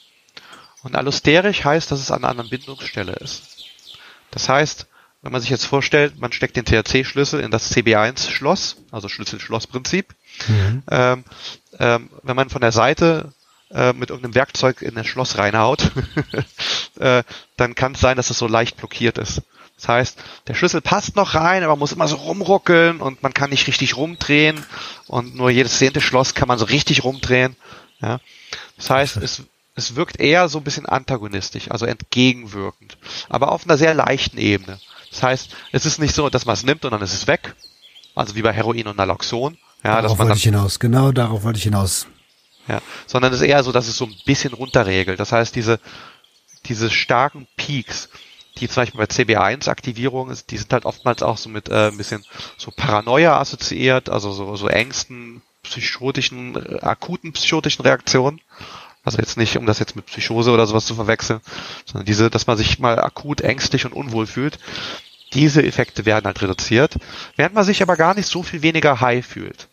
Und allosterisch heißt, dass es an einer anderen Bindungsstelle ist. Das heißt, wenn man sich jetzt vorstellt, man steckt den THC-Schlüssel in das CB1-Schloss, also Schlüssel-Schloss-Prinzip. Mhm. Ähm, ähm, wenn man von der Seite äh, mit irgendeinem Werkzeug in das Schloss reinhaut, *laughs* äh, dann kann es sein, dass es so leicht blockiert ist. Das heißt, der Schlüssel passt noch rein, aber muss immer so rumruckeln und man kann nicht richtig rumdrehen und nur jedes zehnte Schloss kann man so richtig rumdrehen. Ja. Das heißt, es, es wirkt eher so ein bisschen antagonistisch, also entgegenwirkend, aber auf einer sehr leichten Ebene. Das heißt, es ist nicht so, dass man es nimmt und dann ist es weg, also wie bei Heroin und Naloxon. Ja, darauf wollte ich hinaus, genau darauf wollte ich hinaus. Ja, sondern es ist eher so, dass es so ein bisschen runterregelt. Das heißt, diese, diese starken Peaks, die zum Beispiel bei CB1-Aktivierung ist, die sind halt oftmals auch so mit äh, ein bisschen so Paranoia assoziiert, also so, so Ängsten, psychotischen, äh, akuten psychotischen Reaktionen. Also jetzt nicht, um das jetzt mit Psychose oder sowas zu verwechseln, sondern diese, dass man sich mal akut ängstlich und unwohl fühlt. Diese Effekte werden halt reduziert, während man sich aber gar nicht so viel weniger high fühlt.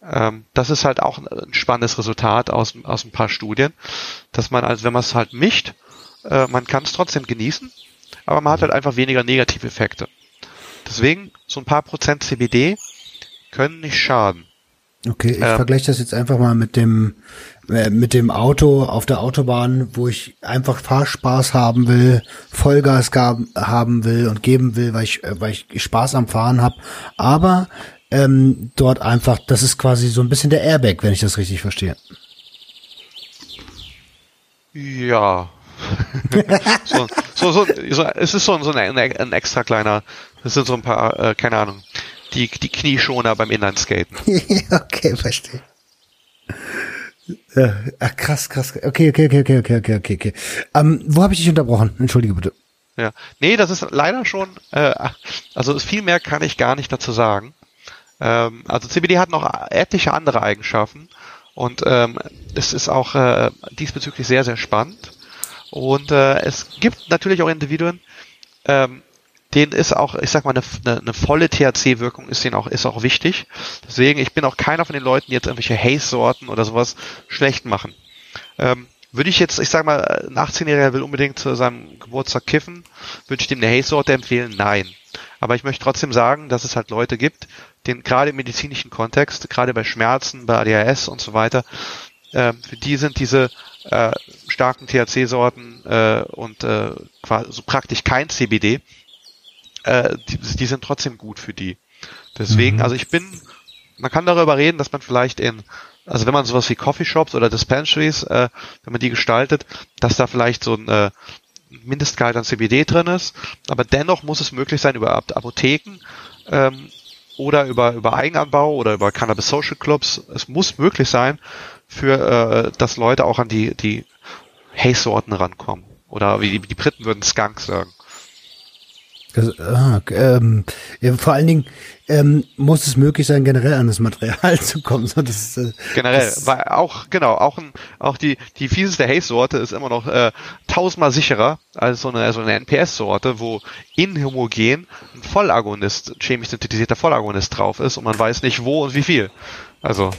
Ähm, das ist halt auch ein spannendes Resultat aus, aus ein paar Studien, dass man, also wenn man es halt mischt, äh, man kann es trotzdem genießen, aber man hat halt einfach weniger Negativeffekte. Deswegen, so ein paar Prozent CBD können nicht schaden. Okay, ich ähm, vergleiche das jetzt einfach mal mit dem äh, mit dem Auto auf der Autobahn, wo ich einfach Fahrspaß haben will, Vollgas haben will und geben will, weil ich äh, weil ich Spaß am Fahren habe, aber ähm, dort einfach, das ist quasi so ein bisschen der Airbag, wenn ich das richtig verstehe. Ja, *laughs* so, so, so, so, es ist so, so ein, ein extra kleiner, das sind so ein paar, äh, keine Ahnung, die, die Knieschoner beim Inlineskaten. *laughs* okay, verstehe. Ja, ach, krass, krass. Okay, okay, okay, okay, okay, okay, okay. okay. Ähm, wo habe ich dich unterbrochen? Entschuldige bitte. Ja, nee, das ist leider schon, äh, also viel mehr kann ich gar nicht dazu sagen. Ähm, also CBD hat noch etliche andere Eigenschaften und ähm, es ist auch äh, diesbezüglich sehr, sehr spannend. Und äh, es gibt natürlich auch Individuen, ähm, denen ist auch, ich sag mal, eine, eine, eine volle THC-Wirkung ist denen auch, ist auch wichtig. Deswegen, ich bin auch keiner von den Leuten, die jetzt irgendwelche Haze-Sorten oder sowas schlecht machen. Ähm, würde ich jetzt, ich sag mal, ein 18-Jähriger will unbedingt zu seinem Geburtstag kiffen, würde ich dem eine Haze-Sorte empfehlen? Nein. Aber ich möchte trotzdem sagen, dass es halt Leute gibt, den gerade im medizinischen Kontext, gerade bei Schmerzen, bei ADHS und so weiter, äh, für die sind diese äh, starken THC-Sorten äh, und äh, quasi so praktisch kein CBD, äh, die, die sind trotzdem gut für die. Deswegen, mhm. also ich bin, man kann darüber reden, dass man vielleicht in, also wenn man sowas wie Coffeeshops oder Dispensaries, äh, wenn man die gestaltet, dass da vielleicht so ein äh, Mindestgehalt an CBD drin ist, aber dennoch muss es möglich sein, über Apotheken ähm, oder über, über Eigenanbau oder über Cannabis Social Clubs, es muss möglich sein, für äh, dass Leute auch an die, die Haze-Sorten rankommen. Oder wie die, die Briten würden Skunks sagen. Das, ah, ähm, ja, vor allen Dingen ähm, muss es möglich sein, generell an das Material *laughs* zu kommen. So, das, äh, generell, das, weil auch genau, auch ein, auch die die fieseste Haze-Sorte ist immer noch äh, tausendmal sicherer als so eine so eine NPS-Sorte, wo inhomogen ein Vollagonist, chemisch synthetisierter Vollagonist drauf ist und man weiß nicht wo und wie viel. Also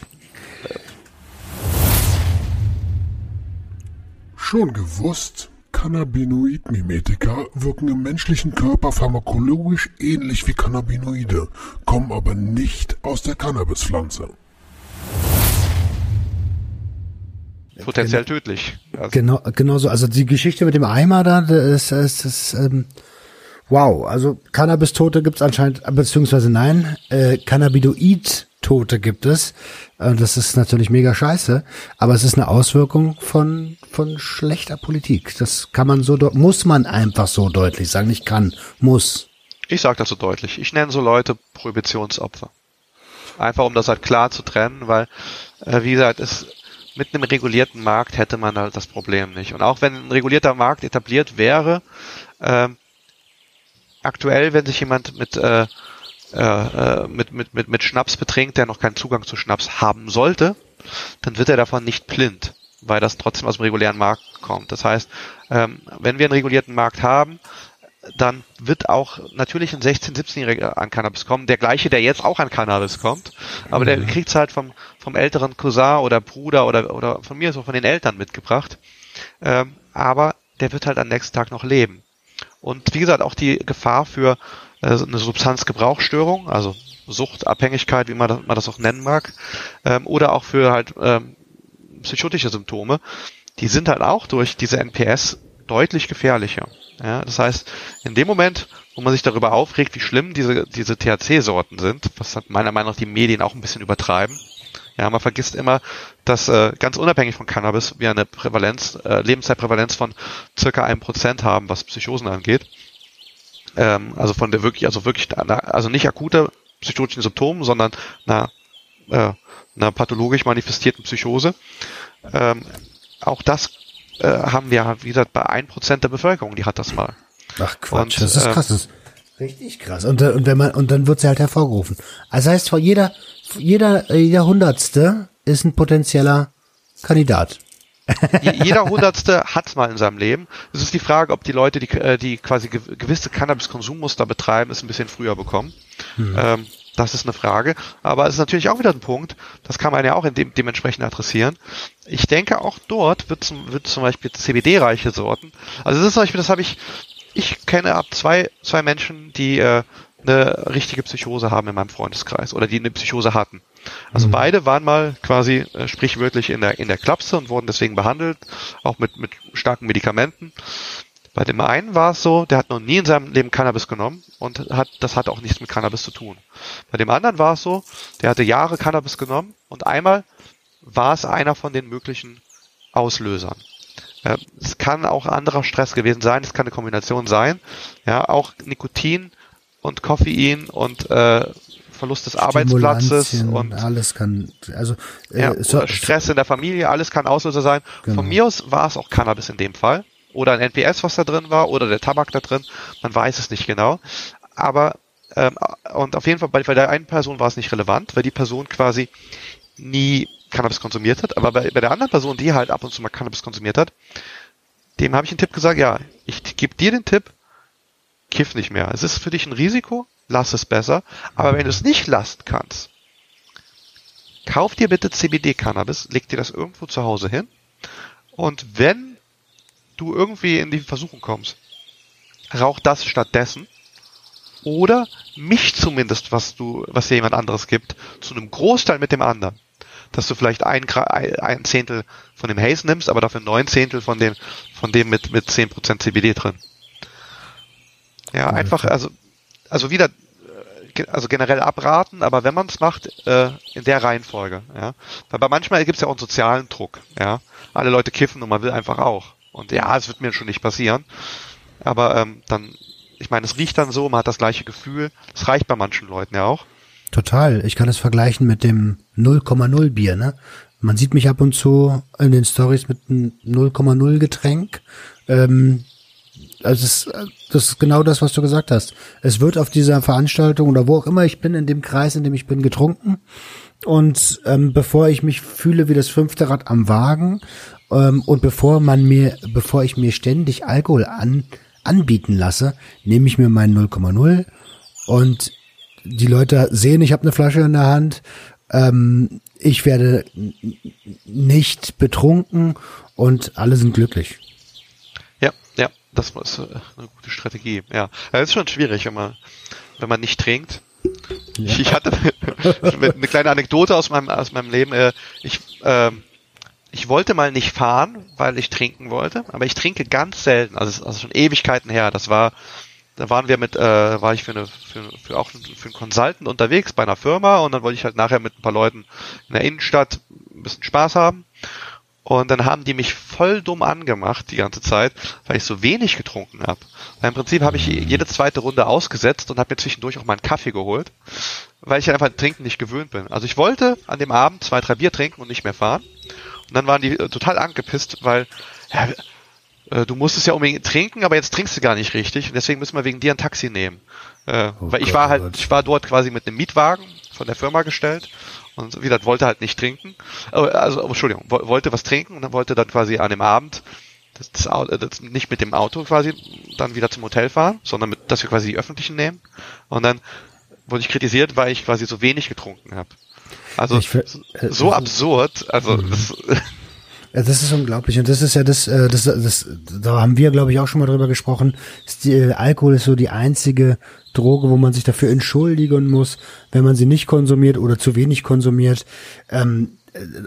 Schon gewusst? Cannabinoid-Mimetika wirken im menschlichen Körper pharmakologisch ähnlich wie Cannabinoide, kommen aber nicht aus der Cannabispflanze. Potenziell tödlich. Also. Genau, genau so. Also die Geschichte mit dem Eimer da, das ist, das, ähm, wow. Also Cannabis-Tote gibt es anscheinend, beziehungsweise nein, äh, Cannabinoid Tote gibt es. Äh, das ist natürlich mega scheiße, aber es ist eine Auswirkung von, von schlechter Politik. Das kann man so, muss man einfach so deutlich sagen. Nicht kann, muss. Ich sage das so deutlich. Ich nenne so Leute Prohibitionsopfer. Einfach um das halt klar zu trennen, weil, äh, wie gesagt, es, mit einem regulierten Markt hätte man halt das Problem nicht. Und auch wenn ein regulierter Markt etabliert wäre, äh, aktuell, wenn sich jemand mit äh, äh, mit, mit, mit, mit Schnaps betrinkt, der noch keinen Zugang zu Schnaps haben sollte, dann wird er davon nicht blind, weil das trotzdem aus dem regulären Markt kommt. Das heißt, ähm, wenn wir einen regulierten Markt haben, dann wird auch natürlich ein 16-, 17-Jähriger an Cannabis kommen, der gleiche, der jetzt auch an Cannabis kommt, aber der mhm. kriegt es halt vom, vom älteren Cousin oder Bruder oder, oder von mir so von den Eltern mitgebracht. Ähm, aber der wird halt am nächsten Tag noch leben. Und wie gesagt, auch die Gefahr für äh, eine Substanzgebrauchsstörung, also Suchtabhängigkeit, wie man das, man das auch nennen mag, ähm, oder auch für halt ähm, psychotische Symptome, die sind halt auch durch diese NPS deutlich gefährlicher. Ja, das heißt, in dem Moment, wo man sich darüber aufregt, wie schlimm diese, diese THC-Sorten sind, was hat meiner Meinung nach die Medien auch ein bisschen übertreiben, ja, man vergisst immer, dass äh, ganz unabhängig von Cannabis wir eine Prävalenz, äh, Lebenszeitprävalenz von circa einem Prozent haben, was Psychosen angeht. Ähm, also von der wirklich, also wirklich, also nicht akute psychotischen Symptomen, sondern einer, äh, einer pathologisch manifestierten Psychose. Ähm, auch das äh, haben wir, wie gesagt, bei ein Prozent der Bevölkerung, die hat das mal. Ach Quatsch, und, das ist krass. Das ist richtig krass. Und, und wenn man, und dann wird sie halt hervorgerufen. Also heißt, vor jeder, jeder, jeder Hundertste ist ein potenzieller Kandidat. Jeder Hundertste hat mal in seinem Leben. Es ist die Frage, ob die Leute, die, äh, die quasi gewisse Cannabis-Konsummuster betreiben, es ein bisschen früher bekommen. Mhm. Ähm, das ist eine Frage. Aber es ist natürlich auch wieder ein Punkt, das kann man ja auch in dem, dementsprechend adressieren. Ich denke, auch dort wird zum, wird zum Beispiel CBD-reiche Sorten. Also das ist zum Beispiel, das habe ich, ich kenne ab zwei, zwei Menschen, die äh, eine richtige Psychose haben in meinem Freundeskreis oder die eine Psychose hatten. Also mhm. beide waren mal quasi äh, sprichwörtlich in der in der Klapse und wurden deswegen behandelt, auch mit mit starken Medikamenten. Bei dem einen war es so, der hat noch nie in seinem Leben Cannabis genommen und hat das hat auch nichts mit Cannabis zu tun. Bei dem anderen war es so, der hatte Jahre Cannabis genommen und einmal war es einer von den möglichen Auslösern. Äh, es kann auch anderer Stress gewesen sein, es kann eine Kombination sein. Ja, auch Nikotin und Koffein und äh, Verlust des Arbeitsplatzes und alles kann, also äh, ja, so, Stress in der Familie, alles kann Auslöser sein. Genau. Von mir aus war es auch Cannabis in dem Fall oder ein NPS, was da drin war oder der Tabak da drin. Man weiß es nicht genau. Aber ähm, und auf jeden Fall bei, bei der einen Person war es nicht relevant, weil die Person quasi nie Cannabis konsumiert hat. Aber bei, bei der anderen Person, die halt ab und zu mal Cannabis konsumiert hat, dem habe ich einen Tipp gesagt, ja, ich gebe dir den Tipp, kiff nicht mehr. Es ist für dich ein Risiko, lass es besser. Aber wenn du es nicht lassen kannst, kauf dir bitte CBD-Cannabis, leg dir das irgendwo zu Hause hin. Und wenn du irgendwie in die Versuchung kommst, rauch das stattdessen. Oder mich zumindest, was du, was dir jemand anderes gibt, zu einem Großteil mit dem anderen. Dass du vielleicht ein, ein Zehntel von dem Haze nimmst, aber dafür neun Zehntel von dem, von dem mit, mit zehn Prozent CBD drin. Ja, einfach, also, also wieder, äh, also generell abraten, aber wenn man es macht, äh, in der Reihenfolge, ja. Weil manchmal gibt es ja auch einen sozialen Druck, ja. Alle Leute kiffen und man will einfach auch. Und ja, es wird mir schon nicht passieren. Aber ähm, dann, ich meine, es riecht dann so, man hat das gleiche Gefühl. Es reicht bei manchen Leuten ja auch. Total. Ich kann es vergleichen mit dem 0,0 Bier, ne? Man sieht mich ab und zu in den Stories mit einem 0,0 Getränk. Ähm, also es, das ist genau das, was du gesagt hast. Es wird auf dieser Veranstaltung oder wo auch immer ich bin, in dem Kreis, in dem ich bin, getrunken. Und ähm, bevor ich mich fühle wie das fünfte Rad am Wagen ähm, und bevor man mir, bevor ich mir ständig Alkohol an, anbieten lasse, nehme ich mir meinen 0,0 und die Leute sehen, ich habe eine Flasche in der Hand. Ähm, ich werde nicht betrunken und alle sind glücklich. Das ist äh, eine gute Strategie. Ja, es ist schon schwierig, wenn man wenn man nicht trinkt. Ja. Ich hatte *laughs* eine kleine Anekdote aus meinem aus meinem Leben. Äh, ich ähm, ich wollte mal nicht fahren, weil ich trinken wollte, aber ich trinke ganz selten, also, also schon Ewigkeiten her. Das war, da waren wir mit, äh, war ich für eine, für, für auch für einen Consultant unterwegs bei einer Firma und dann wollte ich halt nachher mit ein paar Leuten in der Innenstadt ein bisschen Spaß haben. Und dann haben die mich voll dumm angemacht die ganze Zeit, weil ich so wenig getrunken habe. Im Prinzip habe ich jede zweite Runde ausgesetzt und habe mir zwischendurch auch mal einen Kaffee geholt, weil ich einfach Trinken nicht gewöhnt bin. Also ich wollte an dem Abend zwei, drei Bier trinken und nicht mehr fahren. Und dann waren die äh, total angepisst, weil ja, äh, du musstest ja unbedingt trinken, aber jetzt trinkst du gar nicht richtig. Und deswegen müssen wir wegen dir ein Taxi nehmen. Äh, oh weil Gott, ich war halt, Gott. ich war dort quasi mit einem Mietwagen von der Firma gestellt und wie gesagt, wollte halt nicht trinken. Also, Entschuldigung, wollte was trinken und dann wollte dann quasi an dem Abend das, das, das, nicht mit dem Auto quasi dann wieder zum Hotel fahren, sondern mit, dass wir quasi die öffentlichen nehmen. Und dann wurde ich kritisiert, weil ich quasi so wenig getrunken habe. Also für, äh, so absurd. Also mhm. das, das ist unglaublich und das ist ja das, äh, das, das, da haben wir, glaube ich, auch schon mal drüber gesprochen. Die, äh, Alkohol ist so die einzige Droge, wo man sich dafür entschuldigen muss, wenn man sie nicht konsumiert oder zu wenig konsumiert. Ähm,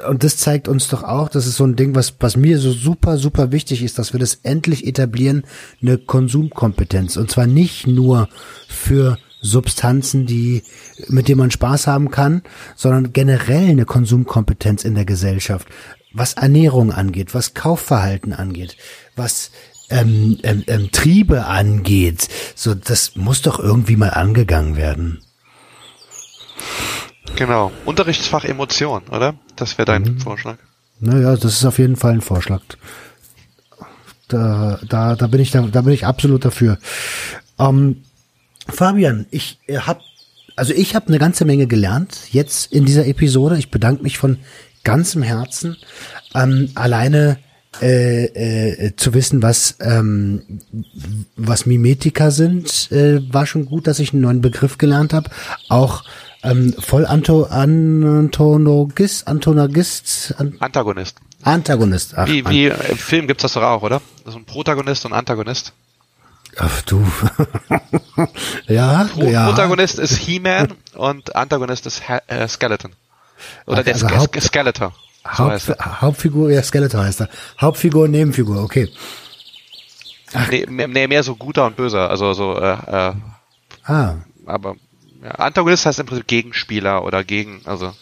und das zeigt uns doch auch, das ist so ein Ding, was, was mir so super, super wichtig ist, dass wir das endlich etablieren, eine Konsumkompetenz. Und zwar nicht nur für Substanzen, die, mit denen man Spaß haben kann, sondern generell eine Konsumkompetenz in der Gesellschaft, was Ernährung angeht, was Kaufverhalten angeht, was ähm, ähm, ähm, Triebe angeht. So, das muss doch irgendwie mal angegangen werden. Genau. Unterrichtsfach Emotion, oder? Das wäre dein mhm. Vorschlag. Naja, das ist auf jeden Fall ein Vorschlag. Da, da, da bin ich da, da bin ich absolut dafür. Ähm, Fabian, ich äh, habe also ich habe eine ganze Menge gelernt jetzt in dieser Episode. Ich bedanke mich von ganzem Herzen. Ähm, alleine äh, äh, zu wissen, was ähm, was Mimetika sind, äh, war schon gut, dass ich einen neuen Begriff gelernt habe. Auch ähm, voll Anto Antonogist, Antonagist, an Antagonist. Antagonist. Ach, wie, wie im Film gibt's das doch auch, oder? Das ist ein Protagonist und Antagonist. Ach du. *laughs* ja, Pro ja. Protagonist ist He-Man und Antagonist ist ha äh, Skeleton. Oder okay, der also Ske Skeletor. Haupt, Hauptfigur, ja, Skeletor heißt er. Hauptfigur, Nebenfigur, okay. Ach. Nee, mehr, mehr so guter und böser, also so, äh, äh, ah. aber ja, Antagonist heißt im Prinzip Gegenspieler oder gegen, also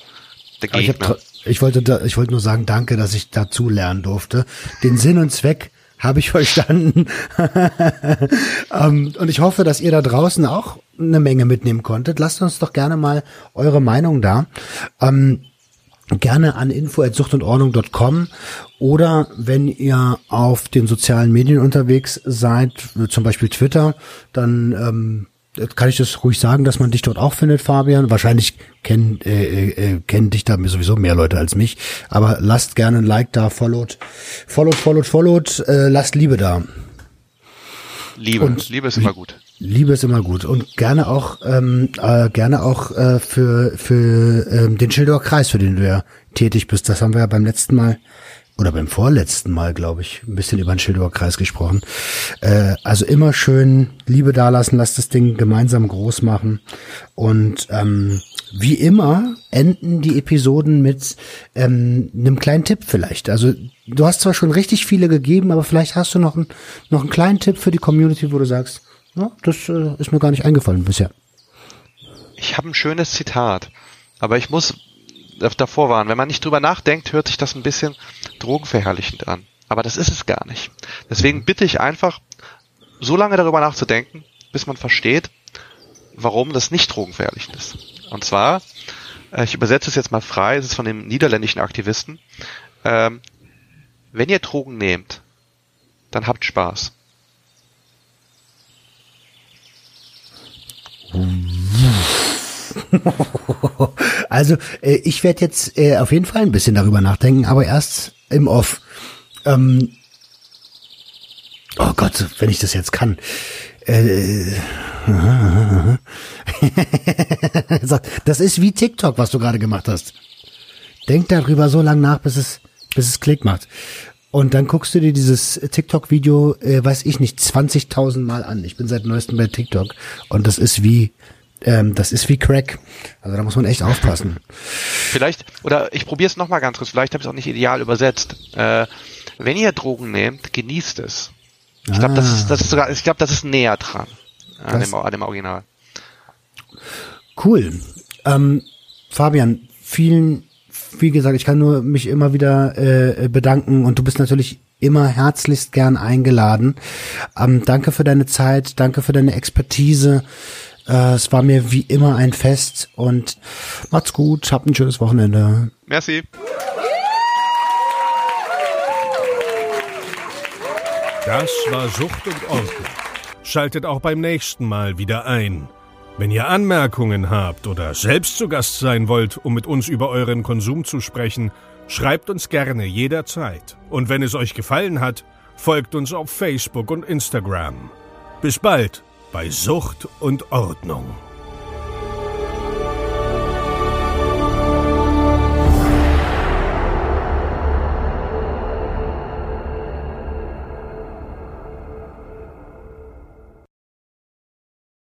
der Gegner. Ich Ich wollte, da, ich wollte nur sagen, danke, dass ich dazu lernen durfte. Den Sinn und Zweck habe ich *laughs* verstanden. *laughs* ähm, und ich hoffe, dass ihr da draußen auch eine Menge mitnehmen konntet. Lasst uns doch gerne mal eure Meinung da. Ähm, gerne an info@suchtundordnung.com oder wenn ihr auf den sozialen Medien unterwegs seid, zum Beispiel Twitter, dann ähm, kann ich das ruhig sagen, dass man dich dort auch findet, Fabian. Wahrscheinlich kennen äh, äh, kennen dich da sowieso mehr Leute als mich. Aber lasst gerne ein Like da, followed, followed, followed, followed. Äh, lasst Liebe da. Liebe, Und Liebe ist immer gut. Liebe ist immer gut und gerne auch ähm, äh, gerne auch äh, für für ähm, den Schildower Kreis, für den du ja tätig bist. Das haben wir ja beim letzten Mal oder beim vorletzten Mal, glaube ich, ein bisschen über den Schildower Kreis gesprochen. Äh, also immer schön Liebe dalassen, lasst das Ding gemeinsam groß machen. Und ähm, wie immer enden die Episoden mit ähm, einem kleinen Tipp vielleicht. Also du hast zwar schon richtig viele gegeben, aber vielleicht hast du noch, ein, noch einen kleinen Tipp für die Community, wo du sagst, ja, das äh, ist mir gar nicht eingefallen bisher. Ich habe ein schönes Zitat, aber ich muss davor waren. Wenn man nicht drüber nachdenkt, hört sich das ein bisschen drogenverherrlichend an. Aber das ist es gar nicht. Deswegen bitte ich einfach, so lange darüber nachzudenken, bis man versteht, warum das nicht drogenverherrlichend ist. Und zwar, äh, ich übersetze es jetzt mal frei, es ist von dem niederländischen Aktivisten, ähm, wenn ihr Drogen nehmt, dann habt Spaß. *laughs* also äh, ich werde jetzt äh, auf jeden Fall ein bisschen darüber nachdenken, aber erst im Off. Ähm, oh Gott, wenn ich das jetzt kann. Äh, *laughs* das ist wie TikTok, was du gerade gemacht hast. Denk darüber so lange nach, bis es, bis es Klick macht. Und dann guckst du dir dieses TikTok-Video, äh, weiß ich nicht, 20.000 Mal an. Ich bin seit neuestem bei TikTok und das ist wie ähm, das ist wie Crack. Also da muss man echt aufpassen. Vielleicht, oder ich probiere es nochmal ganz kurz, vielleicht habe ich es auch nicht ideal übersetzt. Äh, wenn ihr Drogen nehmt, genießt es. Ich glaube, das ist, das ist sogar, ich glaube, das ist näher dran an dem, an dem Original. Cool. Ähm, Fabian, vielen, wie gesagt, ich kann nur mich immer wieder äh, bedanken und du bist natürlich immer herzlichst gern eingeladen. Ähm, danke für deine Zeit, danke für deine Expertise. Äh, es war mir wie immer ein Fest und macht's gut, habt ein schönes Wochenende. Merci. Das war Sucht und Ordnung. Schaltet auch beim nächsten Mal wieder ein. Wenn ihr Anmerkungen habt oder selbst zu Gast sein wollt, um mit uns über euren Konsum zu sprechen, schreibt uns gerne jederzeit. Und wenn es euch gefallen hat, folgt uns auf Facebook und Instagram. Bis bald! Bei Sucht und Ordnung.